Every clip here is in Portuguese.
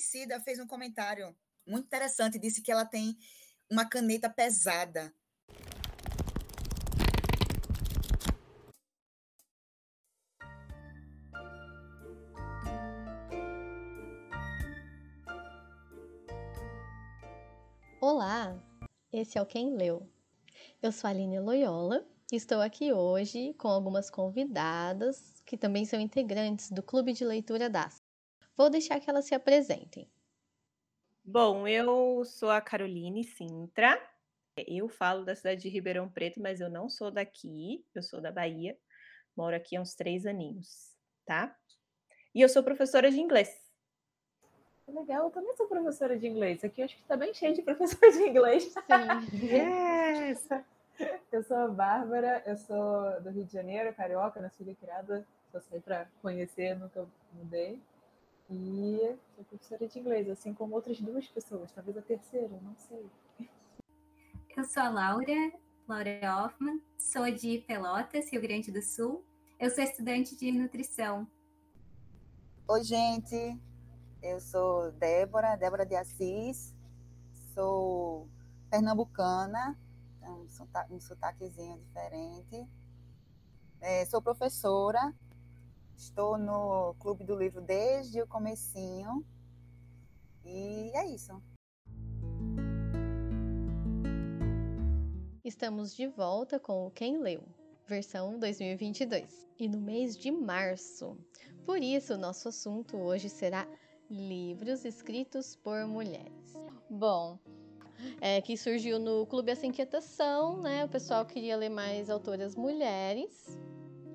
Emicida fez um comentário muito interessante, disse que ela tem uma caneta pesada. Olá, esse é o Quem Leu. Eu sou a Aline Loyola e estou aqui hoje com algumas convidadas que também são integrantes do Clube de Leitura DAS. Vou deixar que elas se apresentem. Bom, eu sou a Caroline Sintra. Eu falo da cidade de Ribeirão Preto, mas eu não sou daqui, eu sou da Bahia. Moro aqui há uns três aninhos, tá? E eu sou professora de inglês. Legal, eu também sou professora de inglês. Aqui eu acho que está bem cheio de professores de inglês. Sim. yes! Eu sou a Bárbara, eu sou do Rio de Janeiro, carioca, nasci e criada. Só sei para conhecer, nunca mudei. E sou professora de inglês, assim como outras duas pessoas, talvez a terceira, não sei. Eu sou a Laura, Laura Hoffman, sou de Pelotas, Rio Grande do Sul. Eu sou estudante de nutrição. Oi, gente, eu sou Débora, Débora de Assis, sou pernambucana, então, um sotaquezinho diferente. É, sou professora, estou no Clube do Livro desde o comecinho e é isso. Estamos de volta com o Quem Leu, versão 2022. E no mês de março. Por isso, nosso assunto hoje será livros escritos por mulheres. Bom, é, que surgiu no Clube Essa Inquietação, né? O pessoal queria ler mais autoras mulheres.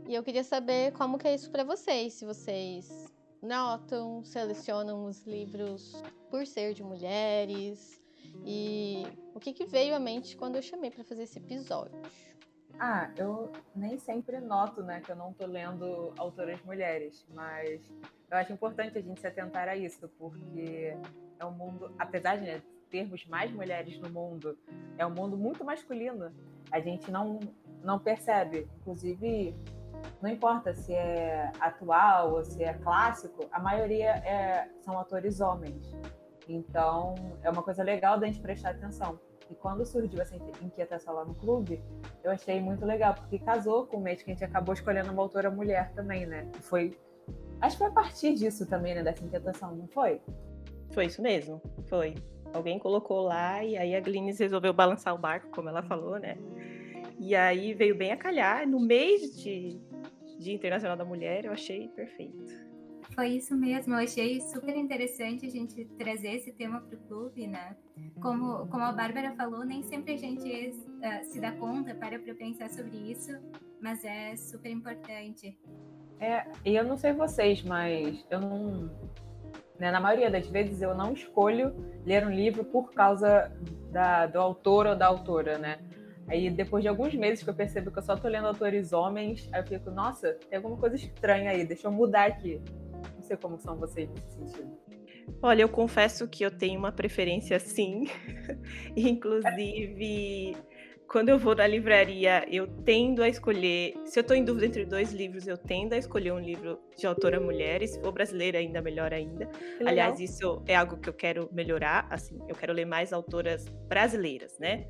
E eu queria saber como que é isso para vocês, se vocês notam, selecionam os livros por ser de mulheres e o que, que veio à mente quando eu chamei para fazer esse episódio. Ah, eu nem sempre noto, né, que eu não tô lendo autoras mulheres, mas eu acho importante a gente se atentar a isso, porque é um mundo, apesar de né, termos mais mulheres no mundo, é um mundo muito masculino. A gente não, não percebe. Inclusive, não importa se é atual ou se é clássico, a maioria é, são autores homens. Então, é uma coisa legal da gente prestar atenção. E quando surgiu essa inquietação lá no clube, eu achei muito legal, porque casou com o mês que a gente acabou escolhendo uma autora mulher também, né? Foi Acho que foi a partir disso também, né, dessa inquietação, não foi? Foi isso mesmo, foi. Alguém colocou lá e aí a Glines resolveu balançar o barco, como ela falou, né? E aí veio bem a calhar. No mês de Dia Internacional da Mulher, eu achei perfeito. Foi isso mesmo, eu achei super interessante a gente trazer esse tema para o clube, né? Como, como a Bárbara falou, nem sempre a gente uh, se dá conta, para para pensar sobre isso, mas é super importante. É, e eu não sei vocês, mas eu não. Né, na maioria das vezes eu não escolho ler um livro por causa da, do autor ou da autora, né? Aí depois de alguns meses que eu percebo que eu só tô lendo autores homens, aí eu fico, nossa, tem alguma coisa estranha aí, deixa eu mudar aqui. Não sei como são vocês nesse sentido. Olha, eu confesso que eu tenho uma preferência sim. Inclusive, quando eu vou na livraria, eu tendo a escolher. Se eu estou em dúvida entre dois livros, eu tendo a escolher um livro de autora mulher, e se for brasileira, ainda melhor ainda. Aliás, isso é algo que eu quero melhorar. Assim, eu quero ler mais autoras brasileiras, né?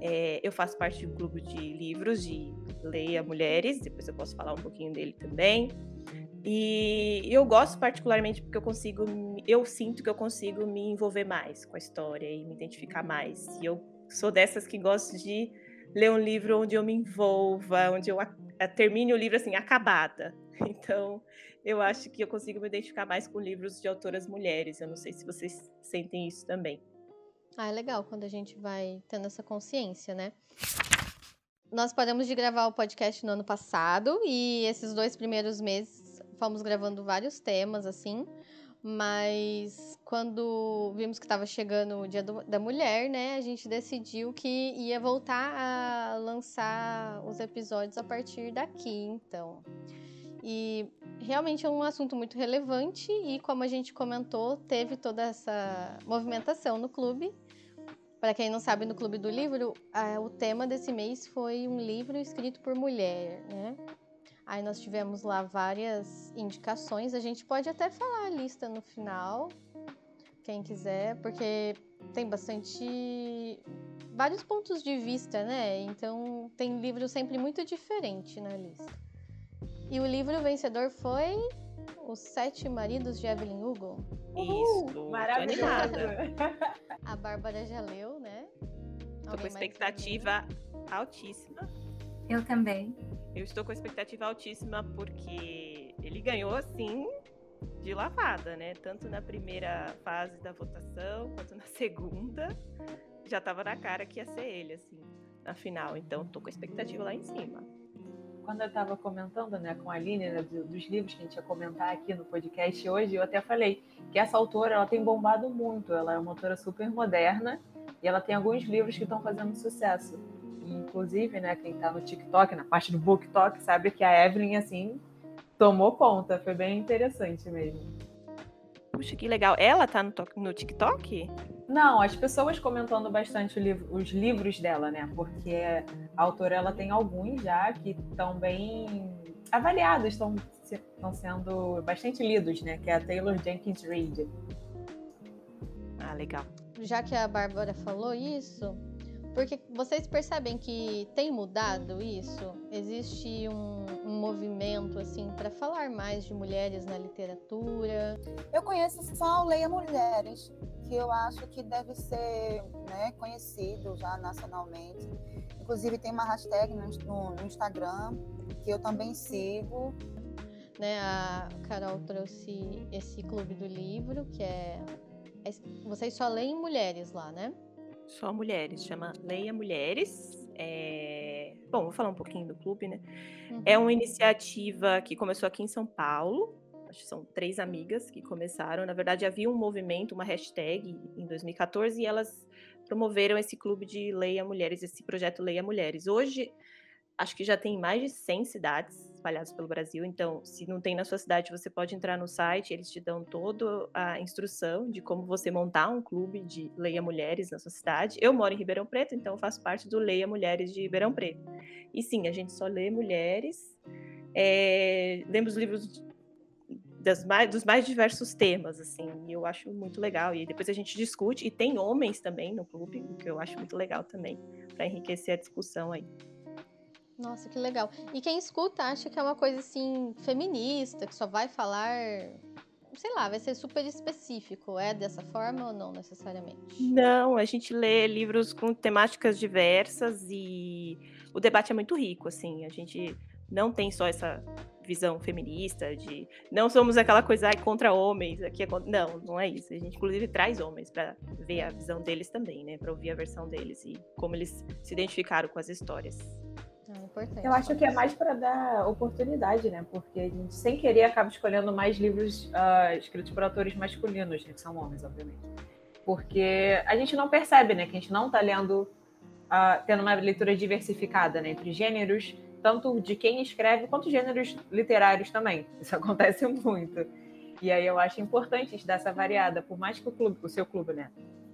É, eu faço parte de um grupo de livros de Leia Mulheres, depois eu posso falar um pouquinho dele também. E eu gosto particularmente porque eu consigo, eu sinto que eu consigo me envolver mais com a história e me identificar mais. E eu sou dessas que gosto de ler um livro onde eu me envolva, onde eu termine o livro assim, acabada. Então, eu acho que eu consigo me identificar mais com livros de autoras mulheres. Eu não sei se vocês sentem isso também. Ah, é legal quando a gente vai tendo essa consciência, né? Nós paramos de gravar o podcast no ano passado e esses dois primeiros meses fomos gravando vários temas, assim. Mas quando vimos que estava chegando o Dia do, da Mulher, né, a gente decidiu que ia voltar a lançar os episódios a partir daqui, então. E realmente é um assunto muito relevante e como a gente comentou, teve toda essa movimentação no clube. Para quem não sabe, no Clube do Livro, o tema desse mês foi um livro escrito por mulher, né? Aí nós tivemos lá várias indicações. A gente pode até falar a lista no final, quem quiser, porque tem bastante vários pontos de vista, né? Então tem livro sempre muito diferente na lista. E o livro vencedor foi Os Sete Maridos de Evelyn Hugo. Isso, maravilhoso. A Bárbara já leu, né? Tô com expectativa altíssima. Eu também. Eu estou com expectativa altíssima porque ele ganhou assim de lavada, né? Tanto na primeira fase da votação quanto na segunda. Já estava na cara que ia ser ele, assim, na final. Então, tô com expectativa lá em cima. Quando eu estava comentando né, com a Aline né, dos livros que a gente ia comentar aqui no podcast hoje, eu até falei que essa autora ela tem bombado muito. Ela é uma autora super moderna e ela tem alguns livros que estão fazendo sucesso. Inclusive, né, quem está no TikTok, na parte do BookTok, sabe que a Evelyn, assim, tomou conta. Foi bem interessante mesmo. Puxa, que legal. Ela tá no, no TikTok? Não, as pessoas comentando bastante livro, os livros dela, né? Porque a autora ela tem alguns já que estão bem avaliados, estão sendo bastante lidos, né? Que é a Taylor Jenkins Reid. Ah, legal. Já que a Bárbara falou isso, porque vocês percebem que tem mudado isso? Existe um, um movimento assim para falar mais de mulheres na literatura? Eu conheço só o Leia Mulheres, que eu acho que deve ser né, conhecido já nacionalmente. Inclusive tem uma hashtag no, no, no Instagram que eu também sigo. Né, a Carol trouxe esse clube do livro, que é, é vocês só leem mulheres lá, né? Só mulheres, chama Leia Mulheres. É... Bom, vou falar um pouquinho do clube, né? Uhum. É uma iniciativa que começou aqui em São Paulo. Acho que são três amigas que começaram. Na verdade, havia um movimento, uma hashtag em 2014 e elas promoveram esse clube de Leia Mulheres, esse projeto Leia Mulheres. Hoje, acho que já tem mais de 100 cidades espalhados pelo Brasil. Então, se não tem na sua cidade, você pode entrar no site, eles te dão toda a instrução de como você montar um clube de Leia Mulheres na sua cidade. Eu moro em Ribeirão Preto, então faço parte do Leia Mulheres de Ribeirão Preto. E sim, a gente só lê mulheres. É, lemos livros mais, dos mais diversos temas, assim, e eu acho muito legal. E depois a gente discute, e tem homens também no clube, o que eu acho muito legal também, para enriquecer a discussão aí. Nossa, que legal. E quem escuta acha que é uma coisa assim feminista, que só vai falar, sei lá, vai ser super específico. É dessa forma ou não necessariamente? Não, a gente lê livros com temáticas diversas e o debate é muito rico, assim. A gente não tem só essa visão feminista de não somos aquela coisa contra homens aqui é contra... não não é isso a gente inclusive traz homens para ver a visão deles também né para ouvir a versão deles e como eles se identificaram com as histórias é importante. Eu acho que é mais para dar oportunidade, né? Porque a gente, sem querer, acaba escolhendo mais livros uh, escritos por autores masculinos, né? que são homens, obviamente. Porque a gente não percebe, né? Que a gente não está lendo, uh, tendo uma leitura diversificada né? entre gêneros, tanto de quem escreve, quanto gêneros literários também. Isso acontece muito. E aí eu acho importante dar essa variada, por mais que o clube, o seu clube, né,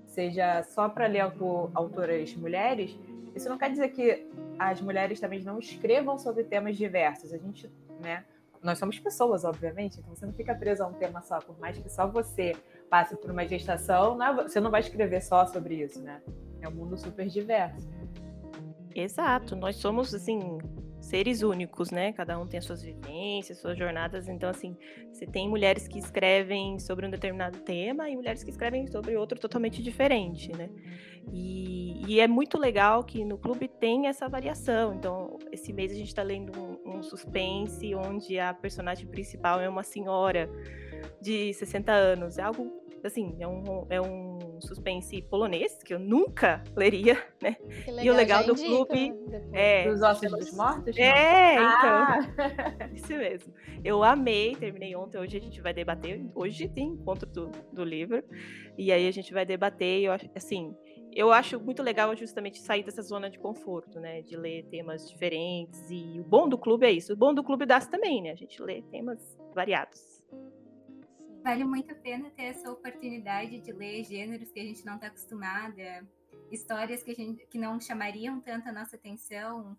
seja só para ler autor, autoras mulheres, isso não quer dizer que as mulheres também não escrevam sobre temas diversos. A gente, né? Nós somos pessoas, obviamente, então você não fica preso a um tema só, por mais que só você passe por uma gestação, não, é você não vai escrever só sobre isso, né? É um mundo super diverso. Exato, nós somos assim seres únicos, né? Cada um tem as suas vivências, suas jornadas. Então, assim, você tem mulheres que escrevem sobre um determinado tema e mulheres que escrevem sobre outro totalmente diferente, né? E, e é muito legal que no clube tem essa variação. Então, esse mês a gente está lendo um, um suspense onde a personagem principal é uma senhora de 60 anos. É algo assim, é um, é um suspense polonês, que eu nunca leria, né? Legal, e o legal do indica, clube né, é. Dos ossos dos mortos? É, então. Ah! Isso mesmo. Eu amei, terminei ontem, hoje a gente vai debater. Hoje tem encontro do, do livro. E aí a gente vai debater. Eu acho, assim, eu acho muito legal justamente sair dessa zona de conforto, né? De ler temas diferentes. E o bom do clube é isso. O bom do clube das também, né? A gente lê temas variados. Vale muito a pena ter essa oportunidade de ler gêneros que a gente não está acostumada, histórias que, a gente, que não chamariam tanto a nossa atenção.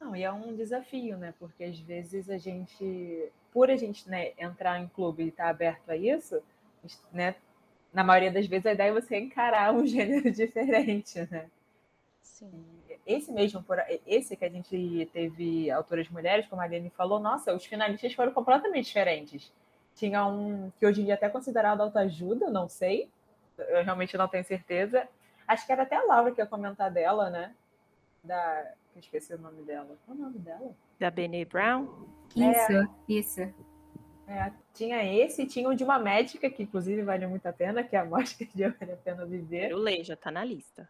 Não, e é um desafio, né? Porque às vezes a gente, por a gente né, entrar em clube e estar tá aberto a isso, né, na maioria das vezes a ideia é você encarar um gênero diferente, né? Sim. Esse mesmo, esse que a gente teve autoras mulheres, como a Aline falou, nossa, os finalistas foram completamente diferentes. Tinha um que hoje em dia é até considerado autoajuda, não sei, eu realmente não tenho certeza. Acho que era até a Laura que ia comentar dela, né? Da. Eu esqueci o nome dela. Qual é o nome dela? Da Bene Brown? Isso, é. isso. É, tinha esse, tinha o de uma médica, que inclusive vale muito a pena, que é a morte que vale a pena viver. Eu leio, já tá na lista.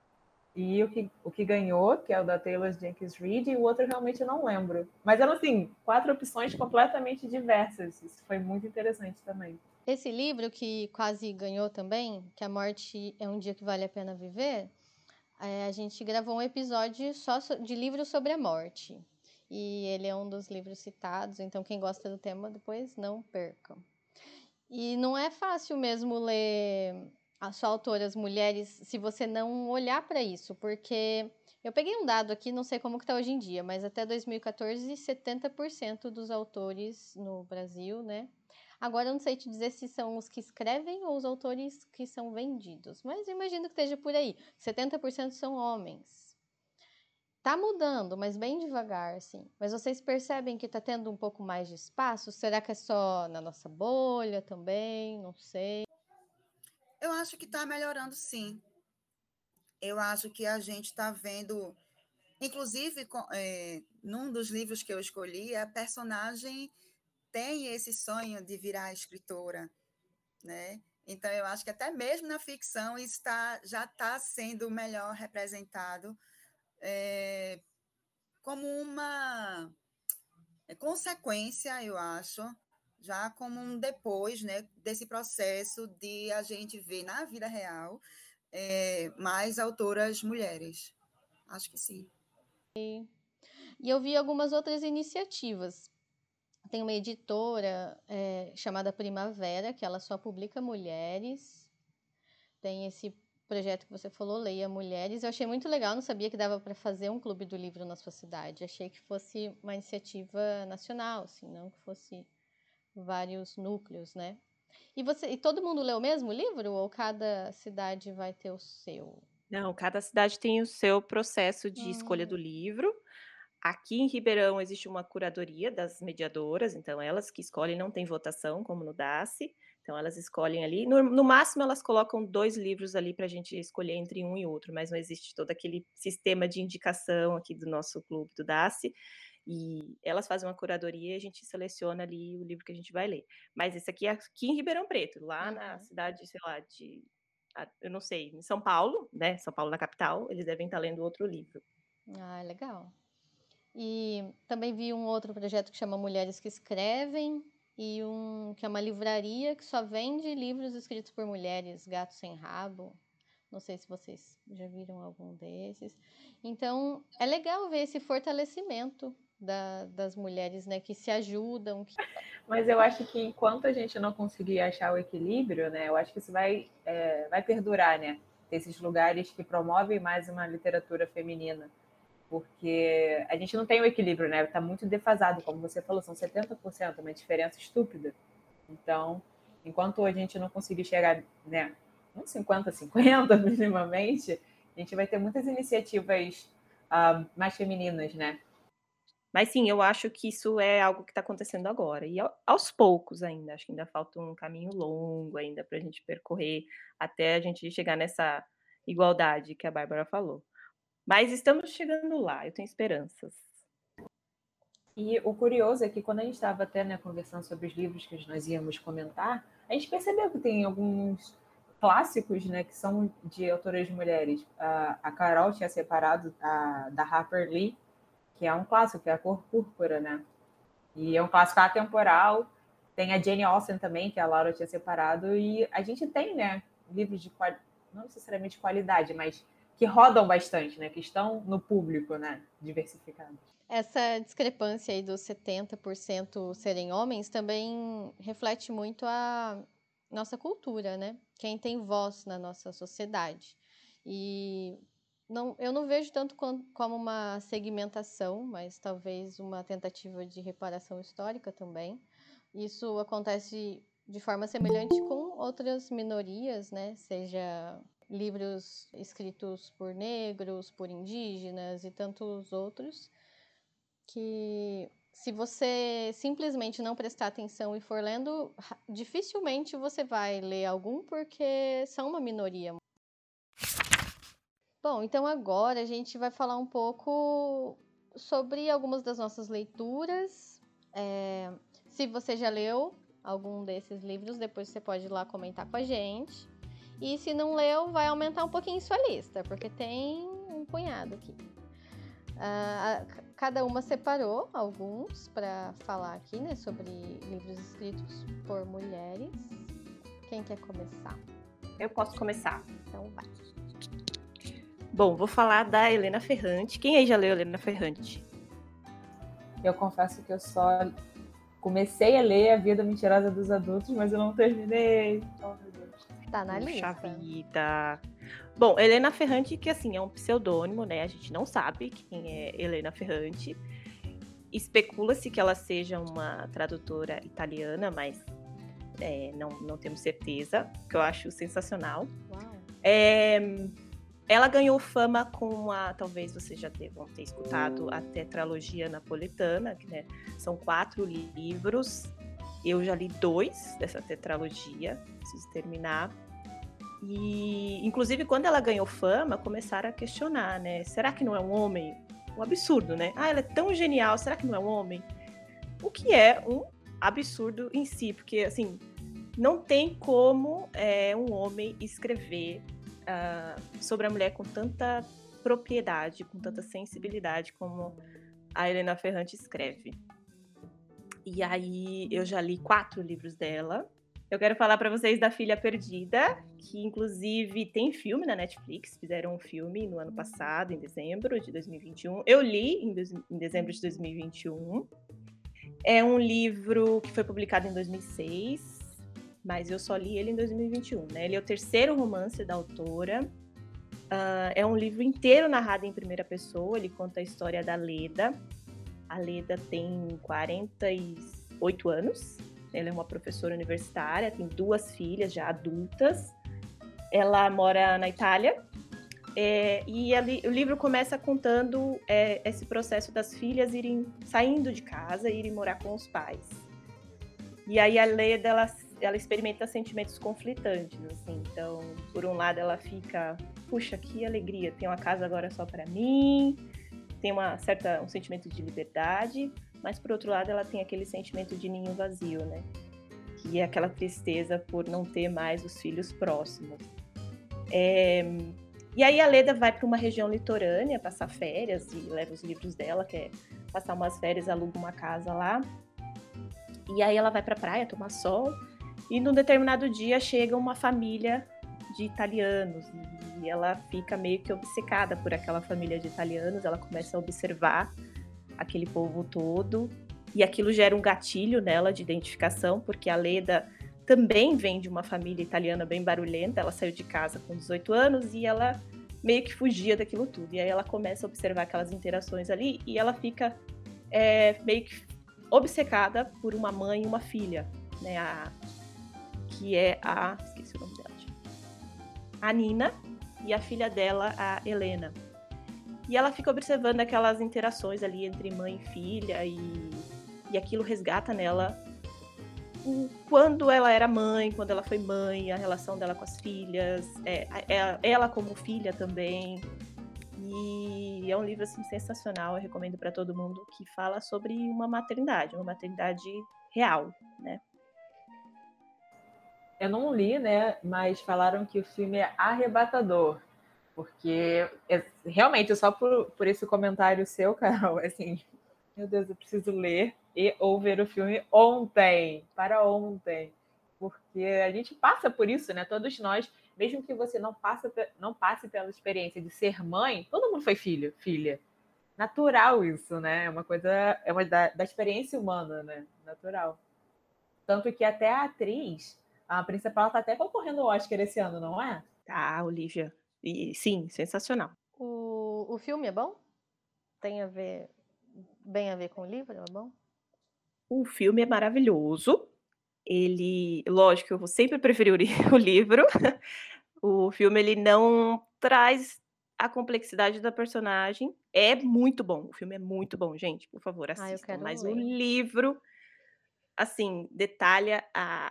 E o que, o que ganhou, que é o da Taylor Jenkins Reid, e o outro eu realmente não lembro. Mas eram, assim, quatro opções completamente diversas. Isso foi muito interessante também. Esse livro que quase ganhou também, que a morte é um dia que vale a pena viver, é, a gente gravou um episódio só de livros sobre a morte. E ele é um dos livros citados, então quem gosta do tema depois não percam. E não é fácil mesmo ler as só autoras mulheres se você não olhar para isso, porque eu peguei um dado aqui, não sei como que tá hoje em dia, mas até 2014, 70% dos autores no Brasil, né? Agora eu não sei te dizer se são os que escrevem ou os autores que são vendidos, mas imagino que esteja por aí. 70% são homens. Tá mudando, mas bem devagar, assim. Mas vocês percebem que tá tendo um pouco mais de espaço? Será que é só na nossa bolha também? Não sei. Eu acho que está melhorando, sim. Eu acho que a gente está vendo, inclusive, é, num dos livros que eu escolhi, a personagem tem esse sonho de virar escritora, né? Então, eu acho que até mesmo na ficção está, já está sendo melhor representado é, como uma consequência, eu acho, já como um depois né, desse processo de a gente ver na vida real é, mais autoras mulheres. Acho que sim. E eu vi algumas outras iniciativas. Tem uma editora é, chamada Primavera, que ela só publica mulheres. Tem esse projeto que você falou, Leia Mulheres. Eu achei muito legal, não sabia que dava para fazer um clube do livro na sua cidade. Achei que fosse uma iniciativa nacional, assim, não que fosse vários núcleos, né? E você e todo mundo leu o mesmo livro ou cada cidade vai ter o seu? Não, cada cidade tem o seu processo de hum. escolha do livro. Aqui em Ribeirão existe uma curadoria das mediadoras, então elas que escolhem, não tem votação, como no DACE. Então elas escolhem ali. No, no máximo, elas colocam dois livros ali para a gente escolher entre um e outro, mas não existe todo aquele sistema de indicação aqui do nosso clube do DACE. E elas fazem uma curadoria e a gente seleciona ali o livro que a gente vai ler. Mas esse aqui é aqui em Ribeirão Preto, lá uhum. na cidade, sei lá, de. Eu não sei, em São Paulo, né? São Paulo na capital, eles devem estar lendo outro livro. Ah, legal. E também vi um outro projeto que chama Mulheres que Escrevem, e um que é uma livraria que só vende livros escritos por mulheres, Gato Sem Rabo. Não sei se vocês já viram algum desses. Então, é legal ver esse fortalecimento da, das mulheres, né, que se ajudam. Que... Mas eu acho que enquanto a gente não conseguir achar o equilíbrio, né, eu acho que isso vai, é, vai perdurar, né, esses lugares que promovem mais uma literatura feminina, porque a gente não tem o equilíbrio, né, está muito defasado, como você falou, são 70%, uma diferença estúpida. Então, enquanto a gente não conseguir chegar, né, uns 50, 50 minimamente, a gente vai ter muitas iniciativas uh, mais femininas, né? Mas sim, eu acho que isso é algo que está acontecendo agora. E aos poucos ainda. Acho que ainda falta um caminho longo ainda para a gente percorrer até a gente chegar nessa igualdade que a Bárbara falou. Mas estamos chegando lá, eu tenho esperanças. E o curioso é que quando a gente estava até né, conversando sobre os livros que nós íamos comentar, a gente percebeu que tem alguns clássicos né, que são de autoras mulheres. A, a Carol tinha separado a, da Harper Lee que é um clássico, que é a cor púrpura, né? E é um clássico atemporal. Tem a Jane Austen também, que a Laura tinha separado, e a gente tem, né, livros de qual... não necessariamente qualidade, mas que rodam bastante, né, que estão no público, né, diversificados. Essa discrepância aí dos 70% serem homens também reflete muito a nossa cultura, né? Quem tem voz na nossa sociedade. E não, eu não vejo tanto como uma segmentação, mas talvez uma tentativa de reparação histórica também. Isso acontece de forma semelhante com outras minorias, né? Seja livros escritos por negros, por indígenas e tantos outros, que se você simplesmente não prestar atenção e for lendo, dificilmente você vai ler algum porque são uma minoria. Bom, então agora a gente vai falar um pouco sobre algumas das nossas leituras. É, se você já leu algum desses livros, depois você pode ir lá comentar com a gente. E se não leu, vai aumentar um pouquinho sua lista, porque tem um punhado aqui. Uh, cada uma separou alguns para falar aqui, né, sobre livros escritos por mulheres. Quem quer começar? Eu posso começar. Então vai. Bom, vou falar da Helena Ferrante. Quem aí já leu Helena Ferrante? Eu confesso que eu só comecei a ler A Vida Mentirosa dos Adultos, mas eu não terminei. Oh, meu Deus. Tá na Puxa lista. vida. Bom, Helena Ferrante, que assim, é um pseudônimo, né? A gente não sabe quem é Helena Ferrante. Especula-se que ela seja uma tradutora italiana, mas é, não, não temos certeza, que eu acho sensacional. Uau. É, ela ganhou fama com a, talvez vocês já tenham ter escutado, a tetralogia napolitana, que né, são quatro livros. Eu já li dois dessa tetralogia, preciso terminar. E, inclusive, quando ela ganhou fama, começaram a questionar, né? Será que não é um homem? Um absurdo, né? Ah, ela é tão genial, será que não é um homem? O que é um absurdo em si, porque, assim, não tem como é, um homem escrever uh, sobre a mulher com tanta propriedade, com tanta sensibilidade como a Helena Ferrante escreve. E aí eu já li quatro livros dela. Eu quero falar para vocês da Filha Perdida, que inclusive tem filme na Netflix, fizeram um filme no ano passado, em dezembro de 2021. Eu li em, em dezembro de 2021. É um livro que foi publicado em 2006, mas eu só li ele em 2021. Né? Ele é o terceiro romance da autora. Uh, é um livro inteiro narrado em primeira pessoa. Ele conta a história da Leda. A Leda tem 48 anos. Ela é uma professora universitária, tem duas filhas já adultas. Ela mora na Itália. É, e ali, o livro começa contando é, esse processo das filhas irem saindo de casa e irem morar com os pais. E aí a Leda ela ela experimenta sentimentos conflitantes, assim. Então, por um lado, ela fica, puxa, que alegria, tem uma casa agora só para mim, tem uma certa um sentimento de liberdade, mas por outro lado, ela tem aquele sentimento de ninho vazio, né? Que é aquela tristeza por não ter mais os filhos próximos. É... E aí a Leda vai para uma região litorânea passar férias e leva os livros dela, quer passar umas férias, aluga uma casa lá. E aí ela vai para a praia tomar sol e num determinado dia chega uma família de italianos e ela fica meio que obcecada por aquela família de italianos. Ela começa a observar aquele povo todo e aquilo gera um gatilho nela de identificação, porque a Leda também vem de uma família italiana bem barulhenta. Ela saiu de casa com 18 anos e ela meio que fugia daquilo tudo. E aí ela começa a observar aquelas interações ali e ela fica é, meio que obcecada por uma mãe e uma filha, né? A, que é a. Esqueci o nome dela. A Nina e a filha dela, a Helena. E ela fica observando aquelas interações ali entre mãe e filha, e, e aquilo resgata nela o, quando ela era mãe, quando ela foi mãe, a relação dela com as filhas, é, é, ela como filha também. E é um livro assim, sensacional, eu recomendo para todo mundo que fala sobre uma maternidade, uma maternidade real, né? Eu não li, né? Mas falaram que o filme é arrebatador. Porque é, realmente, só por, por esse comentário seu, Carol, assim, meu Deus, eu preciso ler e ou ver o filme ontem, para ontem. Porque a gente passa por isso, né? Todos nós, mesmo que você não, passa, não passe pela experiência de ser mãe, todo mundo foi filho, filha. Natural isso, né? É uma coisa, é uma da, da experiência humana, né? Natural. Tanto que até a atriz a principal tá até concorrendo ao Oscar esse ano, não é? Tá, Olivia. E sim, sensacional. O, o filme é bom? Tem a ver bem a ver com o livro, é bom? O filme é maravilhoso. ele, lógico, eu vou sempre preferir o livro. o filme ele não traz a complexidade da personagem. É muito bom. O filme é muito bom, gente. Por favor, assistam. Ah, Mas ler. o livro, assim, detalha a,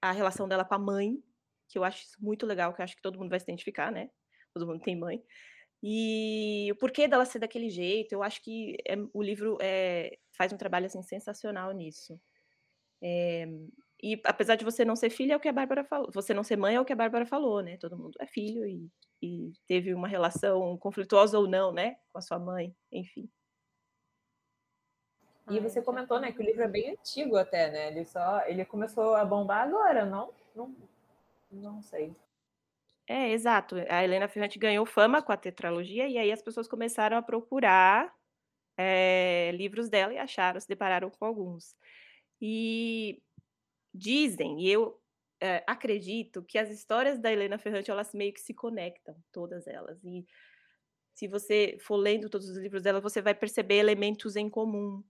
a relação dela com a mãe, que eu acho isso muito legal, que eu acho que todo mundo vai se identificar, né? Todo mundo tem mãe. E o porquê dela ser daquele jeito, eu acho que é, o livro é, faz um trabalho assim, sensacional nisso. É, e apesar de você não ser filha, é o que a Bárbara falou. Você não ser mãe é o que a Bárbara falou, né? Todo mundo é filho e, e teve uma relação conflituosa ou não, né? Com a sua mãe, enfim. E você comentou, né, que o livro é bem antigo até, né? Ele só, ele começou a bombar agora, não? Não, não sei. É, exato. A Helena Ferrante ganhou fama com a tetralogia e aí as pessoas começaram a procurar é, livros dela e acharam, se depararam com alguns. E dizem, e eu é, acredito, que as histórias da Helena Ferrante, elas meio que se conectam, todas elas. E se você for lendo todos os livros dela, você vai perceber elementos em comum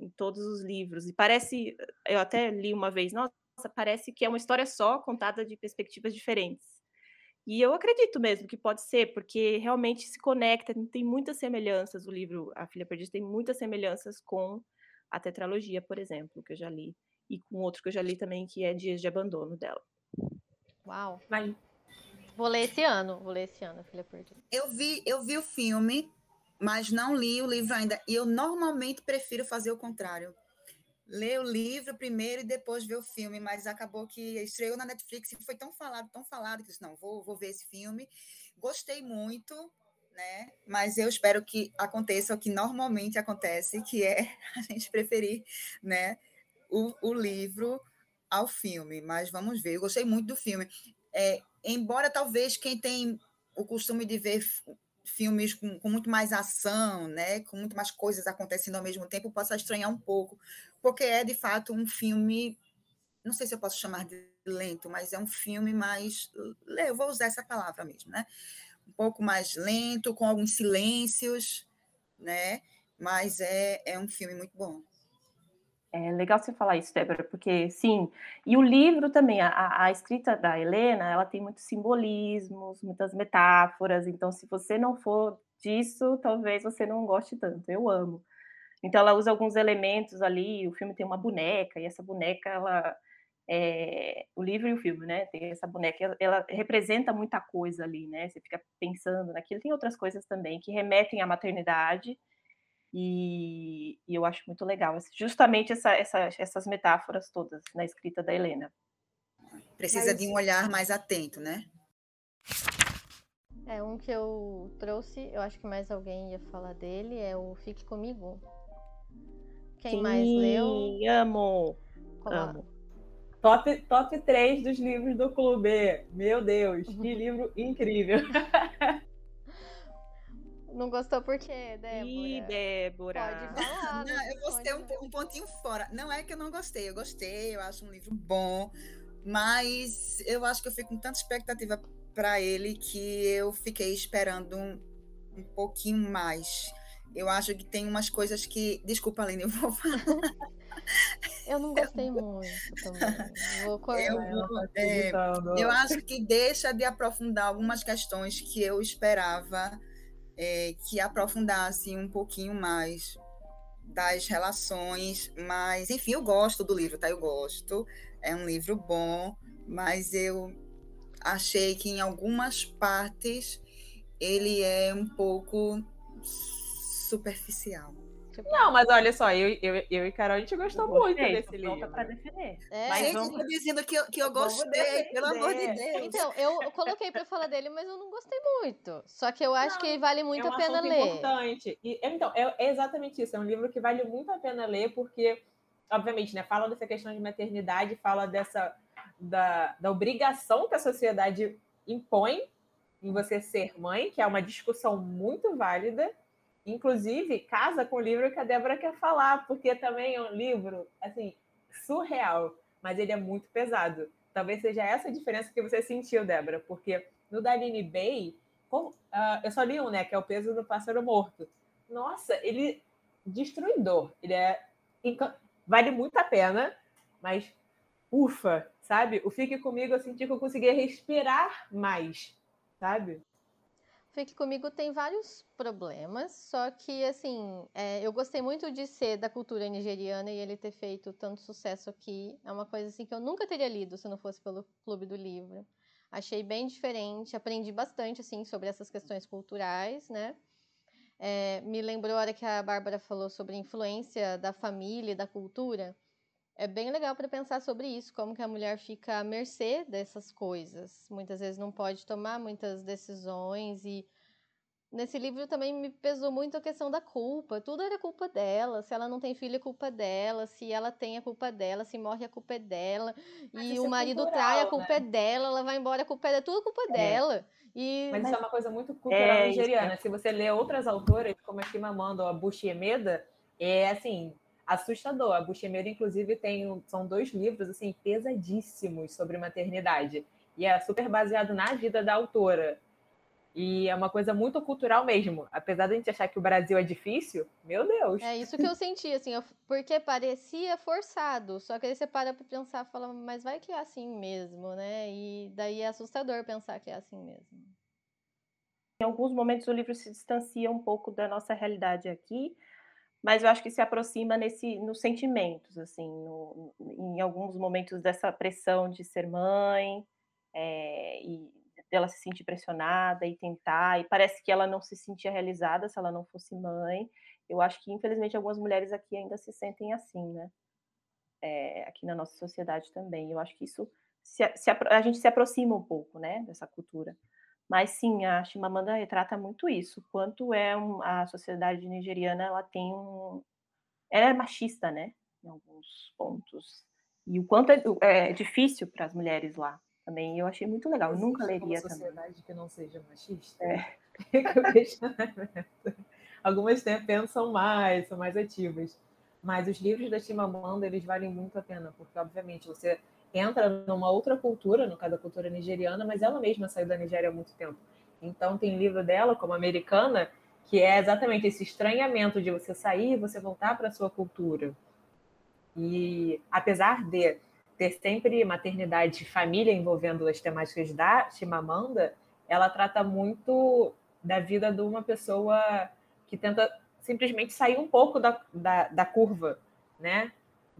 em todos os livros. E parece, eu até li uma vez, nossa, parece que é uma história só contada de perspectivas diferentes. E eu acredito mesmo que pode ser, porque realmente se conecta, tem muitas semelhanças. O livro A Filha Perdida tem muitas semelhanças com a tetralogia, por exemplo, que eu já li. E com outro que eu já li também, que é Dias de Abandono dela. Uau! Mas... Vou ler esse ano, vou ler esse ano, A Filha Perdida. Eu vi, eu vi o filme, mas não li o livro ainda. E eu normalmente prefiro fazer o contrário ler o livro primeiro e depois ver o filme, mas acabou que estreou na Netflix e foi tão falado, tão falado, que eu disse, não, vou, vou ver esse filme. Gostei muito, né? Mas eu espero que aconteça o que normalmente acontece, que é a gente preferir, né, o, o livro ao filme. Mas vamos ver, eu gostei muito do filme. É, embora talvez quem tem o costume de ver filmes com, com, muito mais ação, né, com muito mais coisas acontecendo ao mesmo tempo, possa estranhar um pouco, porque é de fato um filme, não sei se eu posso chamar de lento, mas é um filme mais, eu vou usar essa palavra mesmo, né, um pouco mais lento, com alguns silêncios, né, mas é, é um filme muito bom. É legal você falar isso, Débora, porque sim, e o livro também, a, a, escrita da Helena, ela tem muitos simbolismos, muitas metáforas, então se você não for disso, talvez você não goste tanto. Eu amo. Então ela usa alguns elementos ali, o filme tem uma boneca, e essa boneca, ela é, o livro e o filme, né? Tem essa boneca, ela, ela, representa muita coisa ali, né? Você fica pensando naquilo. Tem outras coisas também que remetem à maternidade, e, e eu acho muito legal, justamente essa, essa, essas metáforas todas na escrita da Helena. Precisa Mas... de um olhar mais atento, né? É, um que eu trouxe, eu acho que mais alguém ia falar dele, é o Fique Comigo. Quem Sim, mais leu? Amo! Como amo. Top, top 3 dos livros do clube. Meu Deus, que livro incrível! Não gostou por quê, Débora? Ih, Débora. Pode falar. Não, eu vou ter um, um, pontinho fora. Não é que eu não gostei, eu gostei, eu acho um livro bom, mas eu acho que eu fico com tanta expectativa para ele que eu fiquei esperando um, um pouquinho mais. Eu acho que tem umas coisas que. Desculpa, Aline, eu vou falar. Eu não gostei eu... muito também. Vou cortar. Eu, é, eu acho que deixa de aprofundar algumas questões que eu esperava é, que aprofundasse um pouquinho mais das relações, mas enfim, eu gosto do livro, tá? Eu gosto. É um livro bom, mas eu achei que em algumas partes ele é um pouco superficial. Não, mas olha só, eu, eu, eu e Carol, a gente gostou muito desse livro. para defender. É. Mas gente, vamos... dizendo que eu, que eu gostei, pelo amor de Deus. Então, eu, coloquei para falar dele, mas eu não gostei muito. Só que eu acho não, que vale muito é um a pena ler. importante. E, então, é, é exatamente isso. É um livro que vale muito a pena ler, porque, obviamente, né, fala dessa questão de maternidade, fala dessa da, da obrigação que a sociedade impõe em você ser mãe, que é uma discussão muito válida Inclusive, casa com o livro que a Débora quer falar, porque também é um livro, assim, surreal, mas ele é muito pesado. Talvez seja essa a diferença que você sentiu, Débora, porque no Daline Bay, como, uh, eu só li um, né, que é O Peso do Pássaro Morto. Nossa, ele destruidor. Ele é vale muito a pena, mas ufa, sabe? O Fique Comigo eu senti que eu conseguia respirar mais, sabe? Fique Comigo tem vários problemas, só que, assim, é, eu gostei muito de ser da cultura nigeriana e ele ter feito tanto sucesso aqui. É uma coisa, assim, que eu nunca teria lido se não fosse pelo Clube do Livro. Achei bem diferente, aprendi bastante, assim, sobre essas questões culturais, né? É, me lembrou a hora que a Bárbara falou sobre a influência da família e da cultura é bem legal para pensar sobre isso, como que a mulher fica à mercê dessas coisas. Muitas vezes não pode tomar muitas decisões e nesse livro também me pesou muito a questão da culpa. Tudo era culpa dela. Se ela não tem filho, é culpa dela. Se ela tem, a culpa dela. Se morre, a culpa é dela. Mas e o é marido cultural, trai, a culpa né? é dela. Ela vai embora, a culpa é dela. Tudo culpa é. dela. E... Mas isso é uma coisa muito cultural é, nigeriana. É. Se você lê outras autoras, como a Chimamanda ou a Bushi Emeda, é assim, assustador. A Buchemeira, inclusive, tem são dois livros assim pesadíssimos sobre maternidade e é super baseado na vida da autora. E é uma coisa muito cultural mesmo. Apesar de a gente achar que o Brasil é difícil, meu Deus. É isso que eu senti, assim, porque parecia forçado. Só que aí você para pra pensar e fala, mas vai que é assim mesmo, né? E daí é assustador pensar que é assim mesmo. Em alguns momentos o livro se distancia um pouco da nossa realidade aqui, mas eu acho que se aproxima nesse nos sentimentos, assim, no, em alguns momentos dessa pressão de ser mãe é, e dela se sentir pressionada e tentar, e parece que ela não se sentia realizada se ela não fosse mãe. Eu acho que, infelizmente, algumas mulheres aqui ainda se sentem assim, né? É, aqui na nossa sociedade também. Eu acho que isso se, se, a gente se aproxima um pouco, né, dessa cultura. Mas sim, a Chimamanda retrata muito isso, quanto é um, a sociedade nigeriana, ela tem um... Ela é machista, né? Em alguns pontos. E o quanto é, é difícil para as mulheres lá também. Eu achei muito legal. Eu nunca leria uma sociedade também. sociedade que não seja machista? É. Algumas pensam mais, são mais ativas. Mas os livros da Chimamanda, eles valem muito a pena, porque, obviamente, você entra numa outra cultura, no caso da cultura nigeriana, mas ela mesma saiu da Nigéria há muito tempo. Então tem livro dela, como americana, que é exatamente esse estranhamento de você sair e você voltar para a sua cultura. E apesar de ter sempre maternidade e família envolvendo as temáticas da Chimamanda, ela trata muito da vida de uma pessoa que tenta simplesmente sair um pouco da, da, da curva, né?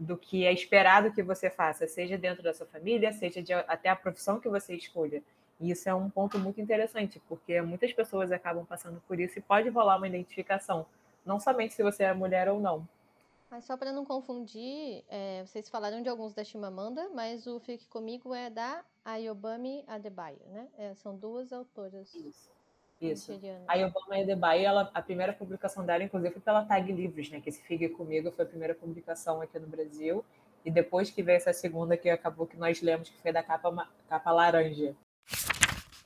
Do que é esperado que você faça, seja dentro da sua família, seja de, até a profissão que você escolha. E isso é um ponto muito interessante, porque muitas pessoas acabam passando por isso e pode rolar uma identificação, não somente se você é mulher ou não. Mas só para não confundir, é, vocês falaram de alguns da Chimamanda, mas o Fique Comigo é da Ayobami Adebayo, né? É, são duas autoras. Isso. Isso. A Obama Adebayo, ela, a primeira publicação dela, inclusive, foi pela Tag Livros, né? Que esse Figue Comigo foi a primeira publicação aqui no Brasil. E depois que veio essa segunda, que acabou que nós lemos, que foi da capa, capa laranja.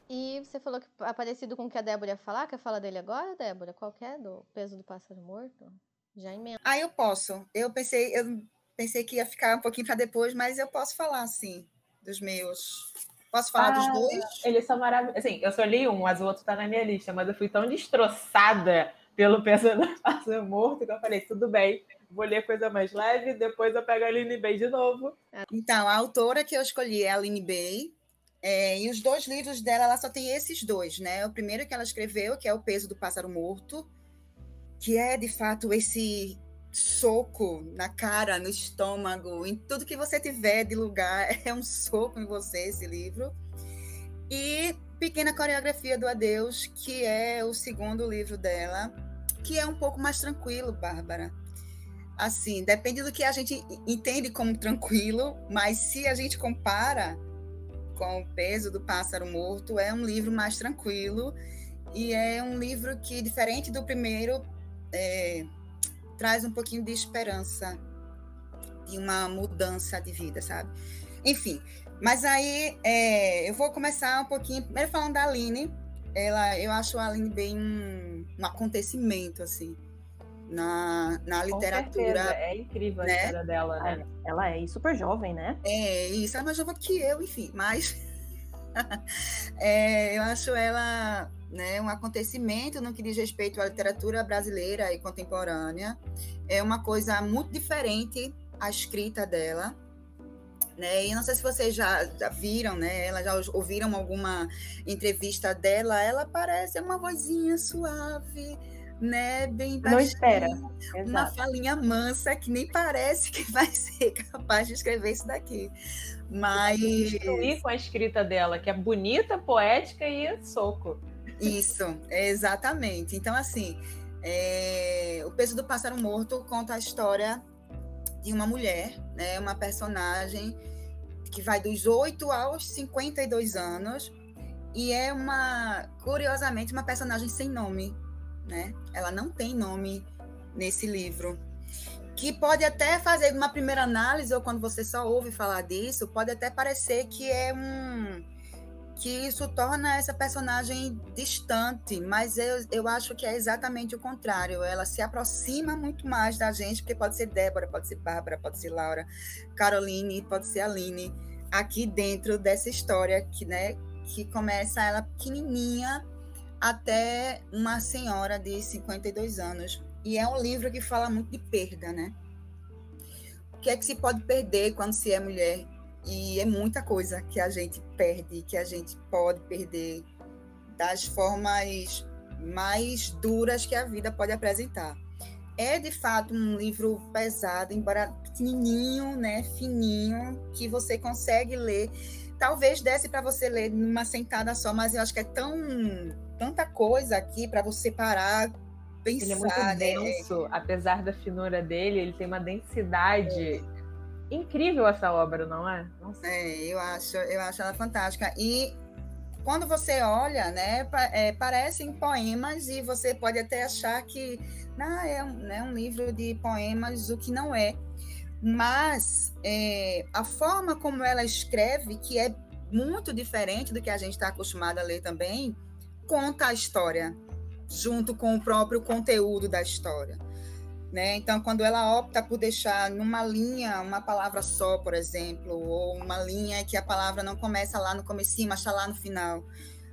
E você falou que é parecido com o que a Débora ia falar. Quer falar dele agora, Débora? Qual que é? Do peso do pássaro morto? Já emenda. Ah, eu posso. Eu pensei, eu pensei que ia ficar um pouquinho para depois, mas eu posso falar, sim, dos meus Posso falar ah, dos dois? Eles são maravilhosos. Assim, eu só li um, mas o outro está na minha lista, mas eu fui tão destroçada pelo personagem morto que eu falei, tudo bem, vou ler coisa mais leve, depois eu pego a Aline Bay de novo. Então, a autora que eu escolhi é a Aline Bay, é, e os dois livros dela, ela só tem esses dois, né? O primeiro que ela escreveu, que é O Peso do Pássaro Morto, que é, de fato, esse soco na cara, no estômago, em tudo que você tiver de lugar, é um soco em você esse livro. E Pequena Coreografia do Adeus, que é o segundo livro dela, que é um pouco mais tranquilo, Bárbara. Assim, depende do que a gente entende como tranquilo, mas se a gente compara com o peso do pássaro morto, é um livro mais tranquilo e é um livro que, diferente do primeiro, é, traz um pouquinho de esperança e uma mudança de vida, sabe? Enfim, mas aí é, eu vou começar um pouquinho, primeiro falando da Aline. Ela, eu acho a Aline bem um, um acontecimento, assim, na, na literatura. É incrível né? a história dela, né? Ela é super jovem, né? É, isso, ela é mais jovem que eu, enfim, mas é, eu acho ela né, um acontecimento no que diz respeito à literatura brasileira e contemporânea. É uma coisa muito diferente a escrita dela. né? E não sei se vocês já, já viram, né? Ela já ouviram alguma entrevista dela. Ela parece uma vozinha suave, né? Bem baixinha, Não espera. Uma Exato. falinha mansa que nem parece que vai ser capaz de escrever isso daqui. Mas. Destruir com a escrita dela, que é bonita, poética e soco. Isso, exatamente. Então, assim, é... o peso do pássaro morto conta a história de uma mulher, né? Uma personagem que vai dos 8 aos 52 anos e é uma, curiosamente, uma personagem sem nome, né? Ela não tem nome nesse livro. Que pode até fazer uma primeira análise, ou quando você só ouve falar disso, pode até parecer que é um. Que isso torna essa personagem distante, mas eu, eu acho que é exatamente o contrário. Ela se aproxima muito mais da gente, porque pode ser Débora, pode ser Bárbara, pode ser Laura, Caroline, pode ser Aline, aqui dentro dessa história que, né, que começa ela pequenininha até uma senhora de 52 anos. E é um livro que fala muito de perda, né? O que é que se pode perder quando se é mulher? E é muita coisa que a gente perde, que a gente pode perder das formas mais duras que a vida pode apresentar. É de fato um livro pesado, embora pequenininho, né, fininho, que você consegue ler. Talvez desse para você ler numa sentada só, mas eu acho que é tão tanta coisa aqui para você parar, pensar. Ele é muito né? denso, apesar da finura dele, ele tem uma densidade incrível essa obra, não é? Nossa. É, eu acho, eu acho ela fantástica. E quando você olha, né, é, parecem poemas e você pode até achar que não, é um, né, um livro de poemas, o que não é. Mas é, a forma como ela escreve, que é muito diferente do que a gente está acostumado a ler também, conta a história junto com o próprio conteúdo da história. Né? Então, quando ela opta por deixar numa linha uma palavra só, por exemplo, ou uma linha que a palavra não começa lá no começo, mas está lá no final,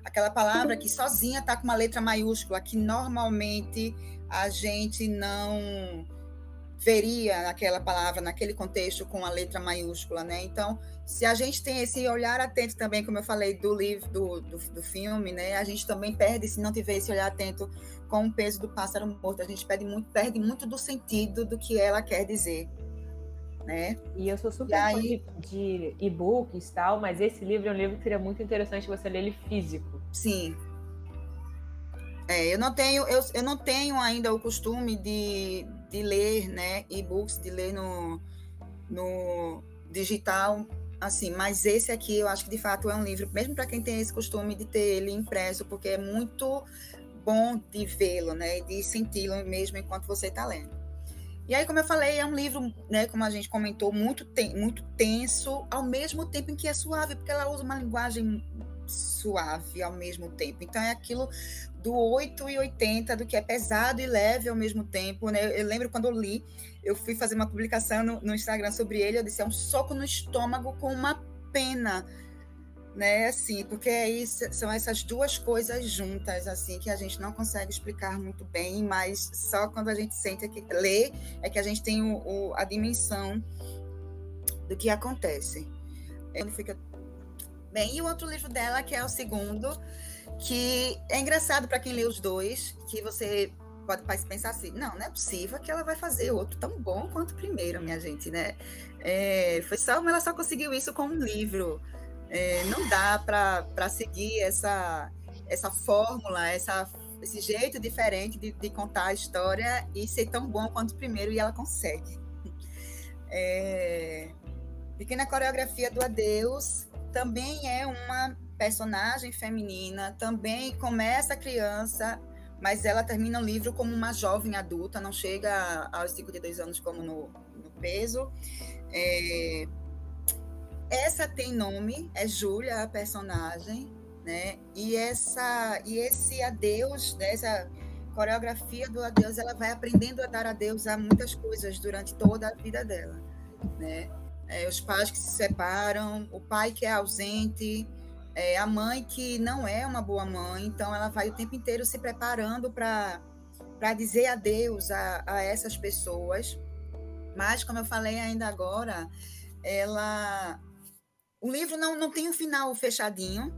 aquela palavra que sozinha está com uma letra maiúscula, que normalmente a gente não veria aquela palavra naquele contexto com a letra maiúscula, né? Então, se a gente tem esse olhar atento também, como eu falei do livro, do, do, do, filme, né? A gente também perde se não tiver esse olhar atento com o peso do pássaro morto. A gente perde muito, perde muito do sentido do que ela quer dizer, né? E eu sou super aí... de, de e-books e tal, mas esse livro é um livro que seria muito interessante você ler ele físico. Sim. É, eu não tenho, eu, eu não tenho ainda o costume de, de ler, né, e-books, de ler no, no digital, assim, mas esse aqui eu acho que de fato é um livro, mesmo para quem tem esse costume de ter ele impresso, porque é muito bom de vê-lo, né, de senti-lo mesmo enquanto você está lendo. E aí, como eu falei, é um livro, né, como a gente comentou, muito, ten muito tenso, ao mesmo tempo em que é suave, porque ela usa uma linguagem suave ao mesmo tempo. Então é aquilo do 8 e 80, do que é pesado e leve ao mesmo tempo, né? Eu lembro quando eu li, eu fui fazer uma publicação no, no Instagram sobre ele, eu disse, é um soco no estômago com uma pena, né? Assim, porque aí são essas duas coisas juntas, assim, que a gente não consegue explicar muito bem, mas só quando a gente sente que lê é que a gente tem o, o, a dimensão do que acontece. Ele fica bem. E o outro livro dela, que é o segundo, que é engraçado para quem lê os dois, que você pode pensar assim, não, não é possível que ela vai fazer outro tão bom quanto o primeiro, minha gente, né? É, foi só, ela só conseguiu isso com um livro. É, não dá para seguir essa, essa fórmula, essa, esse jeito diferente de, de, contar a história e ser tão bom quanto o primeiro, e ela consegue. É, Pequena Coreografia do Adeus também é uma personagem feminina, também começa criança, mas ela termina o livro como uma jovem adulta, não chega aos 52 anos como no, no peso. É, essa tem nome, é Júlia, a personagem, né? E essa e esse adeus, né? essa coreografia do adeus, ela vai aprendendo a dar adeus a muitas coisas durante toda a vida dela, né? É, os pais que se separam, o pai que é ausente, é, a mãe que não é uma boa mãe, então ela vai o tempo inteiro se preparando para dizer adeus a, a essas pessoas. Mas, como eu falei ainda agora, ela o livro não, não tem um final fechadinho,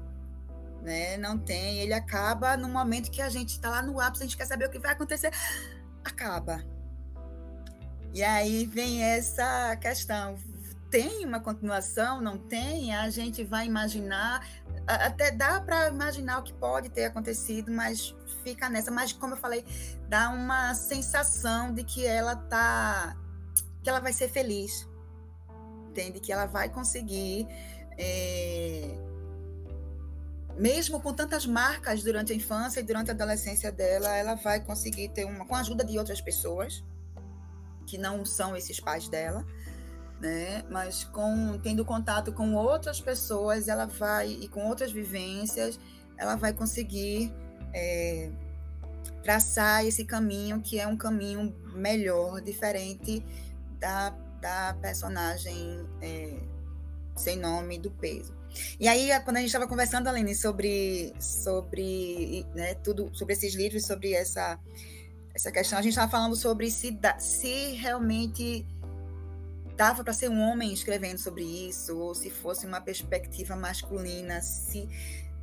né? Não tem. Ele acaba no momento que a gente está lá no ápice, a gente quer saber o que vai acontecer. Acaba. E aí vem essa questão. Tem uma continuação? Não tem? A gente vai imaginar. Até dá para imaginar o que pode ter acontecido, mas fica nessa. Mas, como eu falei, dá uma sensação de que ela tá. que ela vai ser feliz. Entende? Que ela vai conseguir é, mesmo com tantas marcas durante a infância e durante a adolescência dela, ela vai conseguir ter uma, com a ajuda de outras pessoas que não são esses pais dela, né? Mas com tendo contato com outras pessoas, ela vai e com outras vivências, ela vai conseguir é, traçar esse caminho que é um caminho melhor, diferente da, da personagem é, sem nome do peso. E aí, quando a gente estava conversando, Aline, sobre, sobre né, tudo, sobre esses livros, sobre essa, essa questão, a gente estava falando sobre se, se realmente dava para ser um homem escrevendo sobre isso, ou se fosse uma perspectiva masculina, se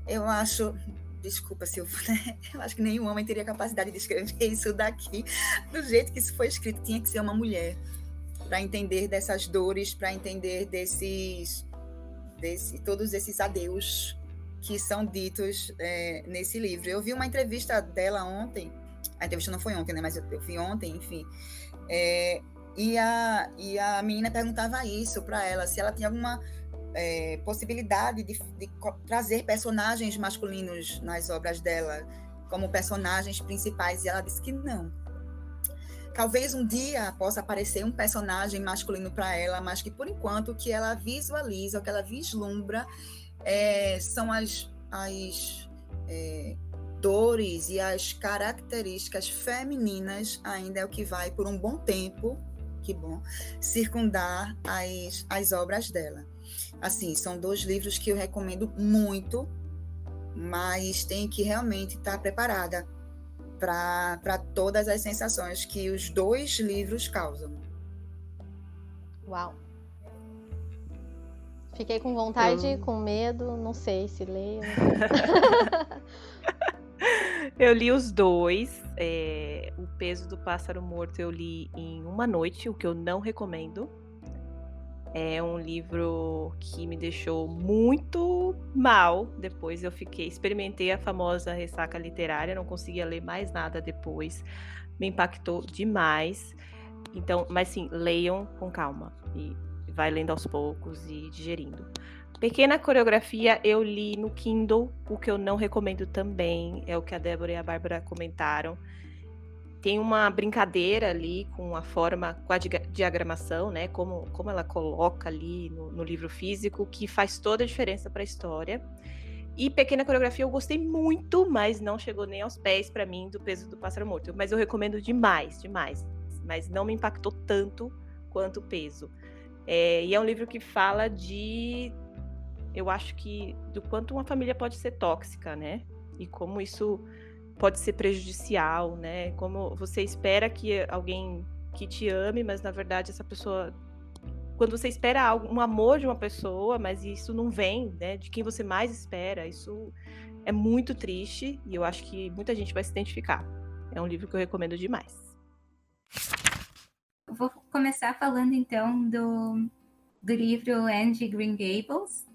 eu acho, desculpa Silvio, né? Eu acho que nenhum homem teria capacidade de escrever isso daqui do jeito que isso foi escrito, tinha que ser uma mulher para entender dessas dores, para entender desses, desse, todos esses adeus que são ditos é, nesse livro. Eu vi uma entrevista dela ontem, a entrevista não foi ontem, né? Mas eu, vi ontem, enfim. É, e, a, e a menina perguntava isso para ela, se ela tinha alguma é, possibilidade de, de, trazer personagens masculinos nas obras dela como personagens principais, e ela disse que não. Talvez um dia possa aparecer um personagem masculino para ela, mas que por enquanto o que ela visualiza, o que ela vislumbra, é, são as, as é, dores e as características femininas, ainda é o que vai por um bom tempo, que bom, circundar as, as obras dela. Assim, são dois livros que eu recomendo muito, mas tem que realmente estar preparada para todas as sensações que os dois livros causam. Uau! Fiquei com vontade, eu... com medo, não sei se leio. eu li os dois. É... O Peso do Pássaro Morto eu li em uma noite, o que eu não recomendo. É um livro que me deixou muito mal. Depois eu fiquei, experimentei a famosa ressaca literária, não conseguia ler mais nada depois. Me impactou demais. Então, mas sim, leiam com calma e vai lendo aos poucos e digerindo. Pequena coreografia eu li no Kindle, o que eu não recomendo também, é o que a Débora e a Bárbara comentaram tem uma brincadeira ali com a forma, com a diagramação, né? Como, como ela coloca ali no, no livro físico, que faz toda a diferença para a história. E Pequena Coreografia eu gostei muito, mas não chegou nem aos pés para mim do peso do pássaro morto. Mas eu recomendo demais, demais. Mas não me impactou tanto quanto o peso. É, e é um livro que fala de. Eu acho que do quanto uma família pode ser tóxica, né? E como isso pode ser prejudicial, né? Como você espera que alguém que te ame, mas na verdade essa pessoa quando você espera algo, um amor de uma pessoa, mas isso não vem, né, de quem você mais espera, isso é muito triste e eu acho que muita gente vai se identificar. É um livro que eu recomendo demais. Vou começar falando então do, do livro Angie Green Gables.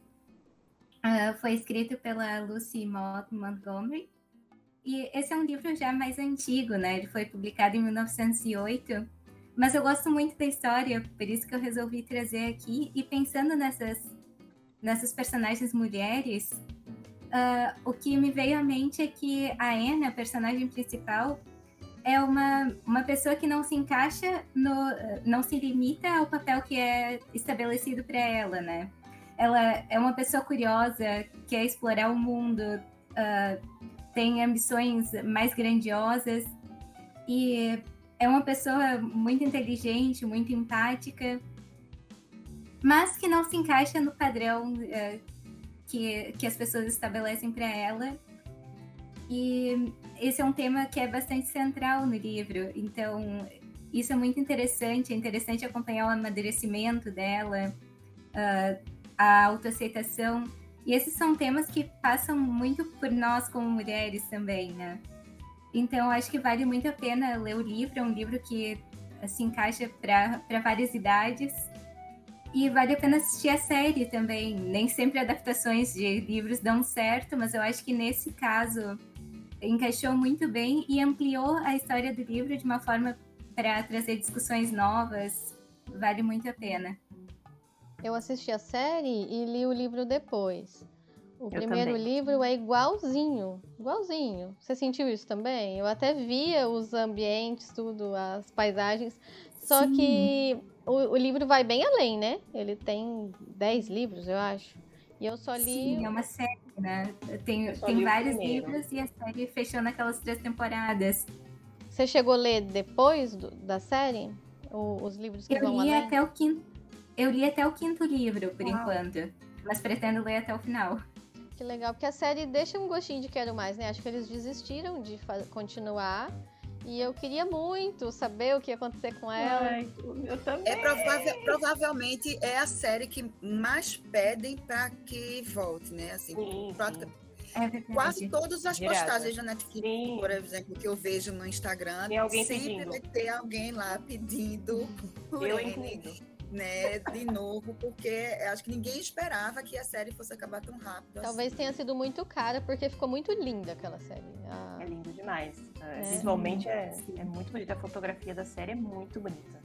Uh, foi escrito pela Lucy Maud Montgomery e esse é um livro já mais antigo, né? Ele foi publicado em 1908. Mas eu gosto muito da história, por isso que eu resolvi trazer aqui. E pensando nessas, nessas personagens mulheres, uh, o que me veio à mente é que a Anne, a personagem principal, é uma, uma pessoa que não se encaixa, no, não se limita ao papel que é estabelecido para ela, né? Ela é uma pessoa curiosa, quer explorar o mundo, uh, tem ambições mais grandiosas e é uma pessoa muito inteligente, muito empática, mas que não se encaixa no padrão uh, que, que as pessoas estabelecem para ela. E esse é um tema que é bastante central no livro, então isso é muito interessante. É interessante acompanhar o amadurecimento dela, uh, a autoaceitação. E esses são temas que passam muito por nós como mulheres também, né? Então, acho que vale muito a pena ler o livro. É um livro que se assim, encaixa para várias idades. E vale a pena assistir a série também. Nem sempre adaptações de livros dão certo, mas eu acho que nesse caso encaixou muito bem e ampliou a história do livro de uma forma para trazer discussões novas. Vale muito a pena. Eu assisti a série e li o livro depois. O Eu primeiro também. livro é igualzinho, igualzinho. Você sentiu isso também? Eu até via os ambientes, tudo, as paisagens. Só Sim. que o, o livro vai bem além, né? Ele tem 10 livros, eu acho. E eu só li. Sim, é uma série, né? Tem, tem li vários livros e a série fechou naquelas três temporadas. Você chegou a ler depois do- da série? O- os livros que Eu vão li além? até o quinto. Eu li até o quinto livro, por Uau. enquanto. Mas pretendo ler até o final. Que legal, porque a série deixa um gostinho de quero mais, né? Acho que eles desistiram de continuar. E eu queria muito saber o que ia acontecer com ela. Ai, eu também. É provável, provavelmente é a série que mais pedem para que volte, né? Assim, Sim, sim. É quase todas as Direto. postagens da Netflix, Sim. por exemplo, que eu vejo no Instagram, Tem alguém sempre pedindo. vai ter alguém lá pedindo por Eu ele, incluído. Né? De novo, porque acho que ninguém esperava que a série fosse acabar tão rápido. Talvez assim. tenha sido muito cara, porque ficou muito linda aquela série. A- É lindo demais. É, É. Visualmente é, é muito bonita. A fotografia da série é muito bonita.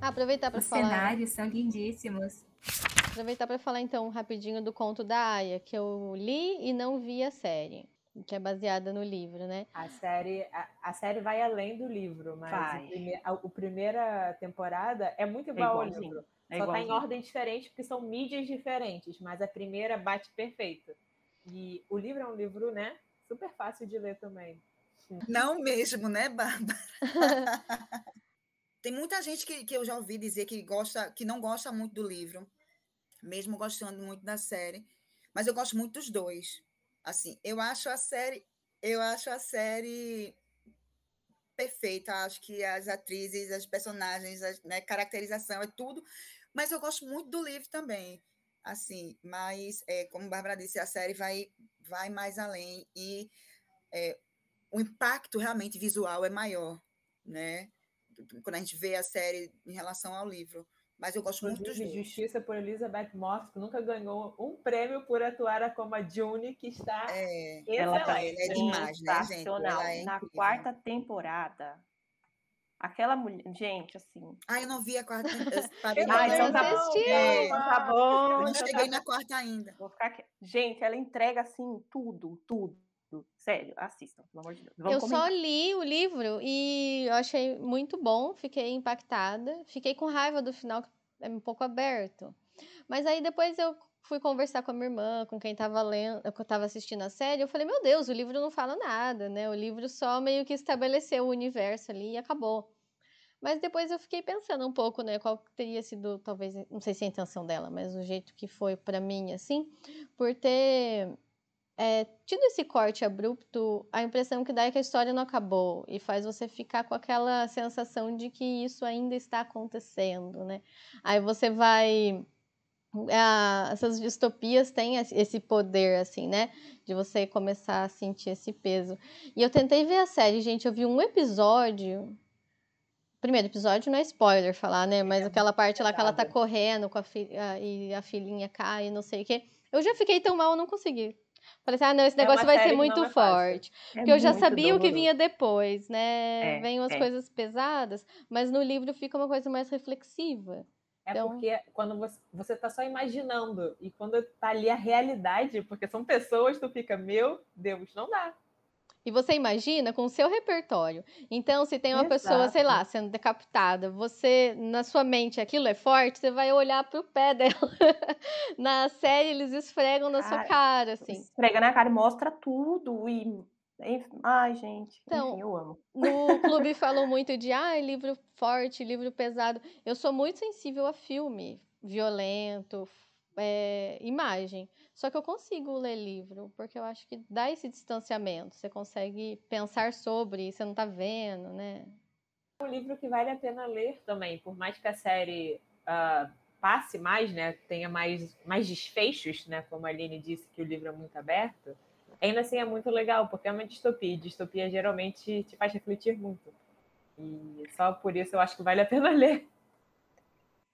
Ah, aproveitar para Os falar. cenários são lindíssimos. Aproveitar para falar então rapidinho do conto da Aya, que eu li e não vi a série, que é baseada no livro, né? A série, a, a série vai além do livro, mas o prime- a, o primeira temporada é muito igual ao igualzinho. livro. É Só tá em ordem diferente porque são mídias diferentes, mas a primeira bate perfeito. E o livro é um livro, né, super fácil de ler também. Não mesmo, né, Bárbara? Tem muita gente que, que eu já ouvi dizer que gosta, que não gosta muito do livro, mesmo gostando muito da série, mas eu gosto muito dos dois. Assim, eu acho a série, eu acho a série perfeita, acho que as atrizes, as personagens, a né, caracterização é tudo, mas eu gosto muito do livro também. Assim, mas é, como Bárbara disse, a série vai vai mais além e é, o impacto realmente visual é maior, né? Quando a gente vê a série em relação ao livro. Mas eu gosto muito dos Inclusive, dois. Justiça por Elizabeth Moss, que nunca ganhou um prêmio por atuar como a June, que está É, Ela tá excelente. é demais, né, gente? Ela é Na quarta temporada, aquela mulher. Gente, assim. ah, eu não vi a quarta. Eu parei Eu na Ah, então tá bom. É, tá bom. eu não então cheguei tá na quarta ainda. Vou ficar aqui. Gente, ela entrega assim tudo, tudo. Sério, assistam, pelo amor de Deus. Vamos eu só comentar. li o livro e eu achei muito bom, fiquei impactada. Fiquei com raiva do final, que é um pouco aberto. Mas aí depois eu fui conversar com a minha irmã, com quem tava lendo, que eu tava assistindo a série, eu falei, meu Deus, o livro não fala nada, né? O livro só meio que estabeleceu o universo ali e acabou. Mas depois eu fiquei pensando um pouco, né, qual teria sido, talvez, não sei se é a intenção dela, mas o jeito que foi pra mim, assim, por ter é, tido esse corte abrupto, a impressão que dá é que a história não acabou e faz você ficar com aquela sensação de que isso ainda está acontecendo, né? Aí você vai. ah, essas distopias têm esse- poder, assim, né? De você começar a sentir esse peso. E eu tentei ver a série, gente. Eu vi um episódio. Primeiro episódio não é spoiler falar, né? Mas aquela parte lá que ela tá correndo com a filha e a filhinha cai e não sei o quê. Eu já fiquei tão mal, eu não consegui. Falei assim, ah, não, esse É negócio vai série ser muito é forte. É Porque eu já sabia o que doloroso. vinha depois, né? É, Vem umas é. coisas pesadas, mas no livro fica uma coisa mais reflexiva. É Então- porque quando você, você tá só imaginando, e quando tá ali a realidade, porque são pessoas, tu fica, meu Deus, não dá. E você imagina com o seu repertório. Então, se tem uma pessoa, sei Exato. lá, sendo decapitada, você, na sua mente, aquilo é forte, você vai olhar pro pé dela. na série, eles esfregam na sua Cara, assim. Esfrega na cara e mostra tudo. E... Ai, gente. Então, Enfim, eu amo. No clube falam muito de ah, livro forte, livro pesado. Eu sou muito sensível a filme violento, é, imagem. Só que eu consigo ler livro, porque eu acho que dá esse distanciamento. Você consegue pensar sobre, você não tá vendo, né? É um livro que vale a pena ler também, por mais que a série ah, passe mais, né, tenha mais, mais desfechos, né, como a Aline disse que o livro é muito aberto, ainda assim é muito legal, porque é uma distopia, e distopia geralmente te faz refletir muito. E só por isso eu acho que vale a pena ler.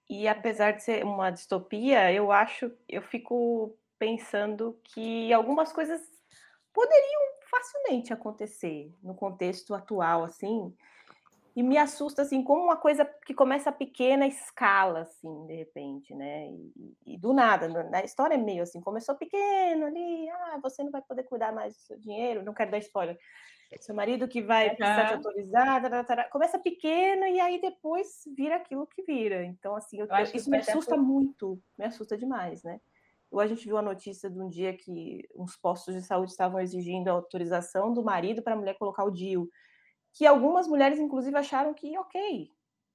E apesar de ser uma distopia, eu acho, eu fico pensando que algumas coisas poderiam facilmente acontecer no contexto atual, assim, e me assusta assim como uma coisa que começa a pequena escala assim de repente né e, e, do nada na história é meio assim começou pequeno ali ah você não vai poder cuidar mais do seu dinheiro não quero dar spoiler seu marido que vai uhum. precisar te autorizar começa pequeno e aí depois vira aquilo que vira então assim eu, eu isso me assusta por... muito me assusta demais né ou a gente viu a notícia de um dia que uns postos de saúde estavam exigindo a autorização do marido para a mulher colocar o DIU que algumas mulheres, inclusive, acharam que, ok,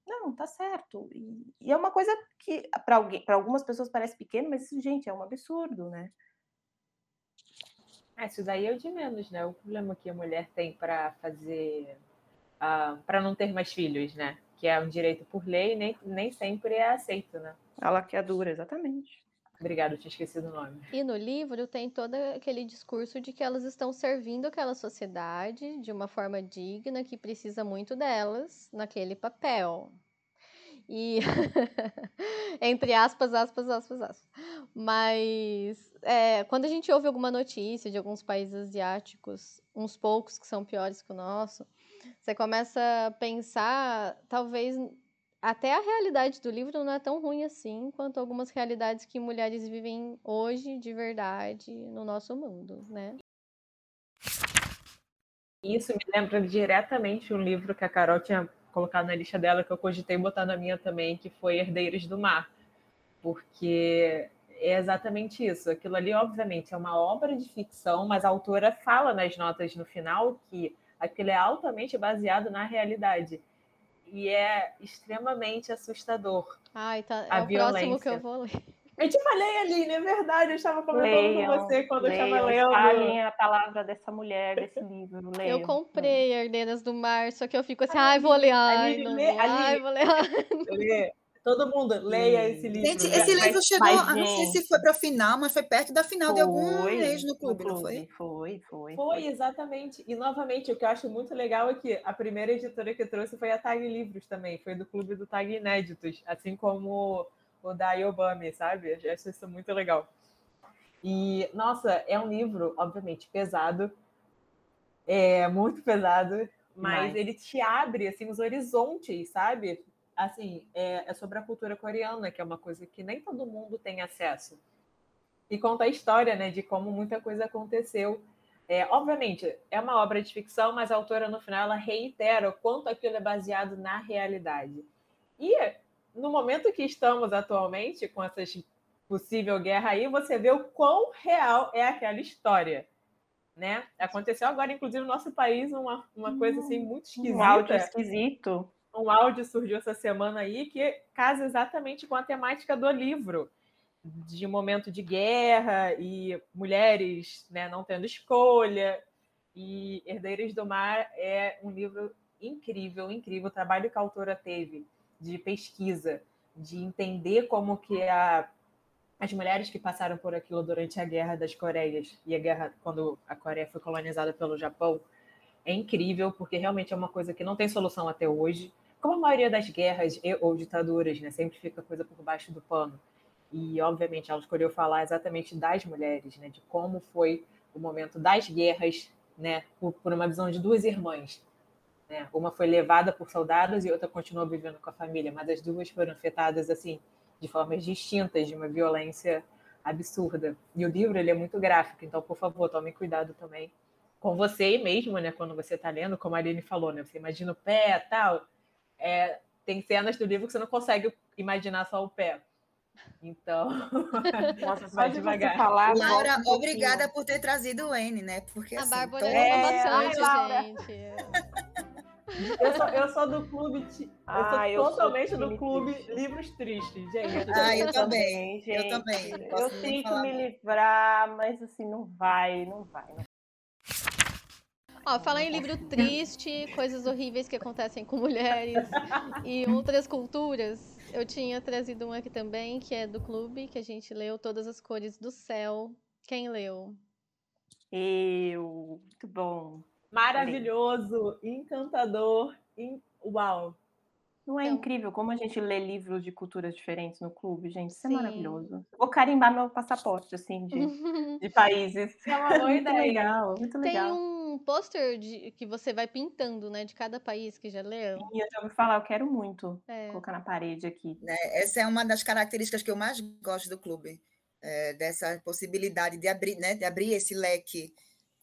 não, tá certo. E, e é uma coisa que, para algumas pessoas parece pequeno, mas, gente, é um absurdo, né? É, isso daí é o de menos, né? O problema que a mulher tem para fazer, uh, para não ter mais filhos, né? Que é um direito por lei, nem, nem sempre é aceito, né? A dura exatamente. Obrigada, tinha esquecido o nome. E no livro tem todo aquele discurso de que elas estão servindo aquela sociedade de uma forma digna que precisa muito delas naquele papel. E entre aspas, aspas, aspas, aspas. Mas é, quando a gente ouve alguma notícia de alguns países asiáticos, uns poucos que são piores que o nosso, você começa a pensar, talvez até a realidade do livro não é tão ruim assim quanto algumas realidades que mulheres vivem hoje de verdade no nosso mundo, né? Isso me lembra diretamente um livro que a Carol tinha colocado na lista dela, que eu cogitei botar na minha também, que foi Herdeiros do Mar. Porque é exatamente isso. Aquilo ali, obviamente, é uma obra de ficção, mas a autora fala nas notas no final que aquilo é altamente baseado na realidade e é extremamente assustador. Ai, tá. É a o violência. próximo que eu vou ler. Eu te falei, Aline, é verdade. Eu estava comentando leiam, com você quando leiam, eu estava lendo. Falem a palavra dessa mulher, desse livro. Leiam. Eu comprei Herdeiras do Mar, só que eu fico assim, ai, vou ler. Ai, Aline, não, lê, ai, vou ler. Lê. Todo mundo, leia esse livro. Gente, esse livro mas, chegou, mas, não sei se foi para o final, mas foi perto da final foi, de algum mês no clube, no clube, não foi? Foi, foi. Foi, exatamente. E, novamente, o que eu acho muito legal é que a primeira editora que trouxe foi a Tag Livros também, foi do clube do Tag Inéditos, assim como o da Yobami, sabe? Eu acho isso muito legal. E, nossa, é um livro, obviamente, pesado, é muito pesado, mas, mas, ele te abre assim os horizontes, sabe? Assim, é, é, sobre a cultura coreana, que é uma coisa que nem todo mundo tem acesso. E conta a história, né, de como muita coisa aconteceu. É, obviamente, é uma obra de ficção, mas a autora, no final, ela reitera o quanto aquilo é baseado na realidade. E no momento que estamos atualmente, com essa possível guerra aí, você vê o quão real é aquela história. Né? Aconteceu agora, inclusive, no nosso país, uma, uma coisa assim muito esquisita. Um áudio esquisito um áudio surgiu essa semana aí que casa exatamente com a temática do livro, de momento de guerra e mulheres né, não tendo escolha. E Herdeiros do Mar é um livro incrível, incrível. O trabalho que a autora teve de pesquisa, de entender como que a, as mulheres que passaram por aquilo durante a Guerra das Coreias e a guerra quando a Coreia foi colonizada pelo Japão é incrível, porque realmente é uma coisa que não tem solução até hoje como a maioria das guerras ou ditaduras, né, sempre fica coisa por baixo do pano. E, obviamente, ela escolheu falar exatamente das mulheres, né, de como foi o momento das guerras, né, por, por uma visão de duas irmãs. Né? Uma foi levada por soldados e outra continuou vivendo com a família, mas as duas foram afetadas assim de formas distintas, de uma violência absurda. E o livro ele é muito gráfico, então, por favor, tome cuidado também com você mesmo, né, quando você está lendo, como a Aline falou, né, você imagina o pé, tal, é, tem cenas do livro que você não consegue imaginar só o pé. Então, Nossa, vai devagar. Falar, Laura, um obrigada por ter trazido o N, né? Porque a assim, Bárbara tô... é, bastante, ai, gente. Eu sou, eu sou do clube. Eu ah, sou totalmente do clube triste. Livros Tristes, gente. Ah, eu, também. Gente. Eu também. Eu tento me livrar, mas assim, não vai, não vai. Não Ó, falar em livro triste, coisas horríveis que acontecem com mulheres e outras culturas. Eu tinha trazido um aqui também, que é do clube, que a gente leu Todas as Cores do Céu. Quem leu? Eu. Muito bom. Maravilhoso, encantador, in... uau. Não é Então- incrível como a gente lê livros de culturas diferentes no clube, gente? Isso é Sim. maravilhoso. Vou carimbar meu passaporte, assim, de, de países. É uma boa muito ideia. legal, muito Tem legal. um pôster de- que você vai pintando, né? De cada país que já leu. E eu já ouvi falar, eu quero muito É. colocar na parede aqui. né? Essa é uma das características que eu mais gosto do clube, é, dessa possibilidade de abrir, né, de abrir esse leque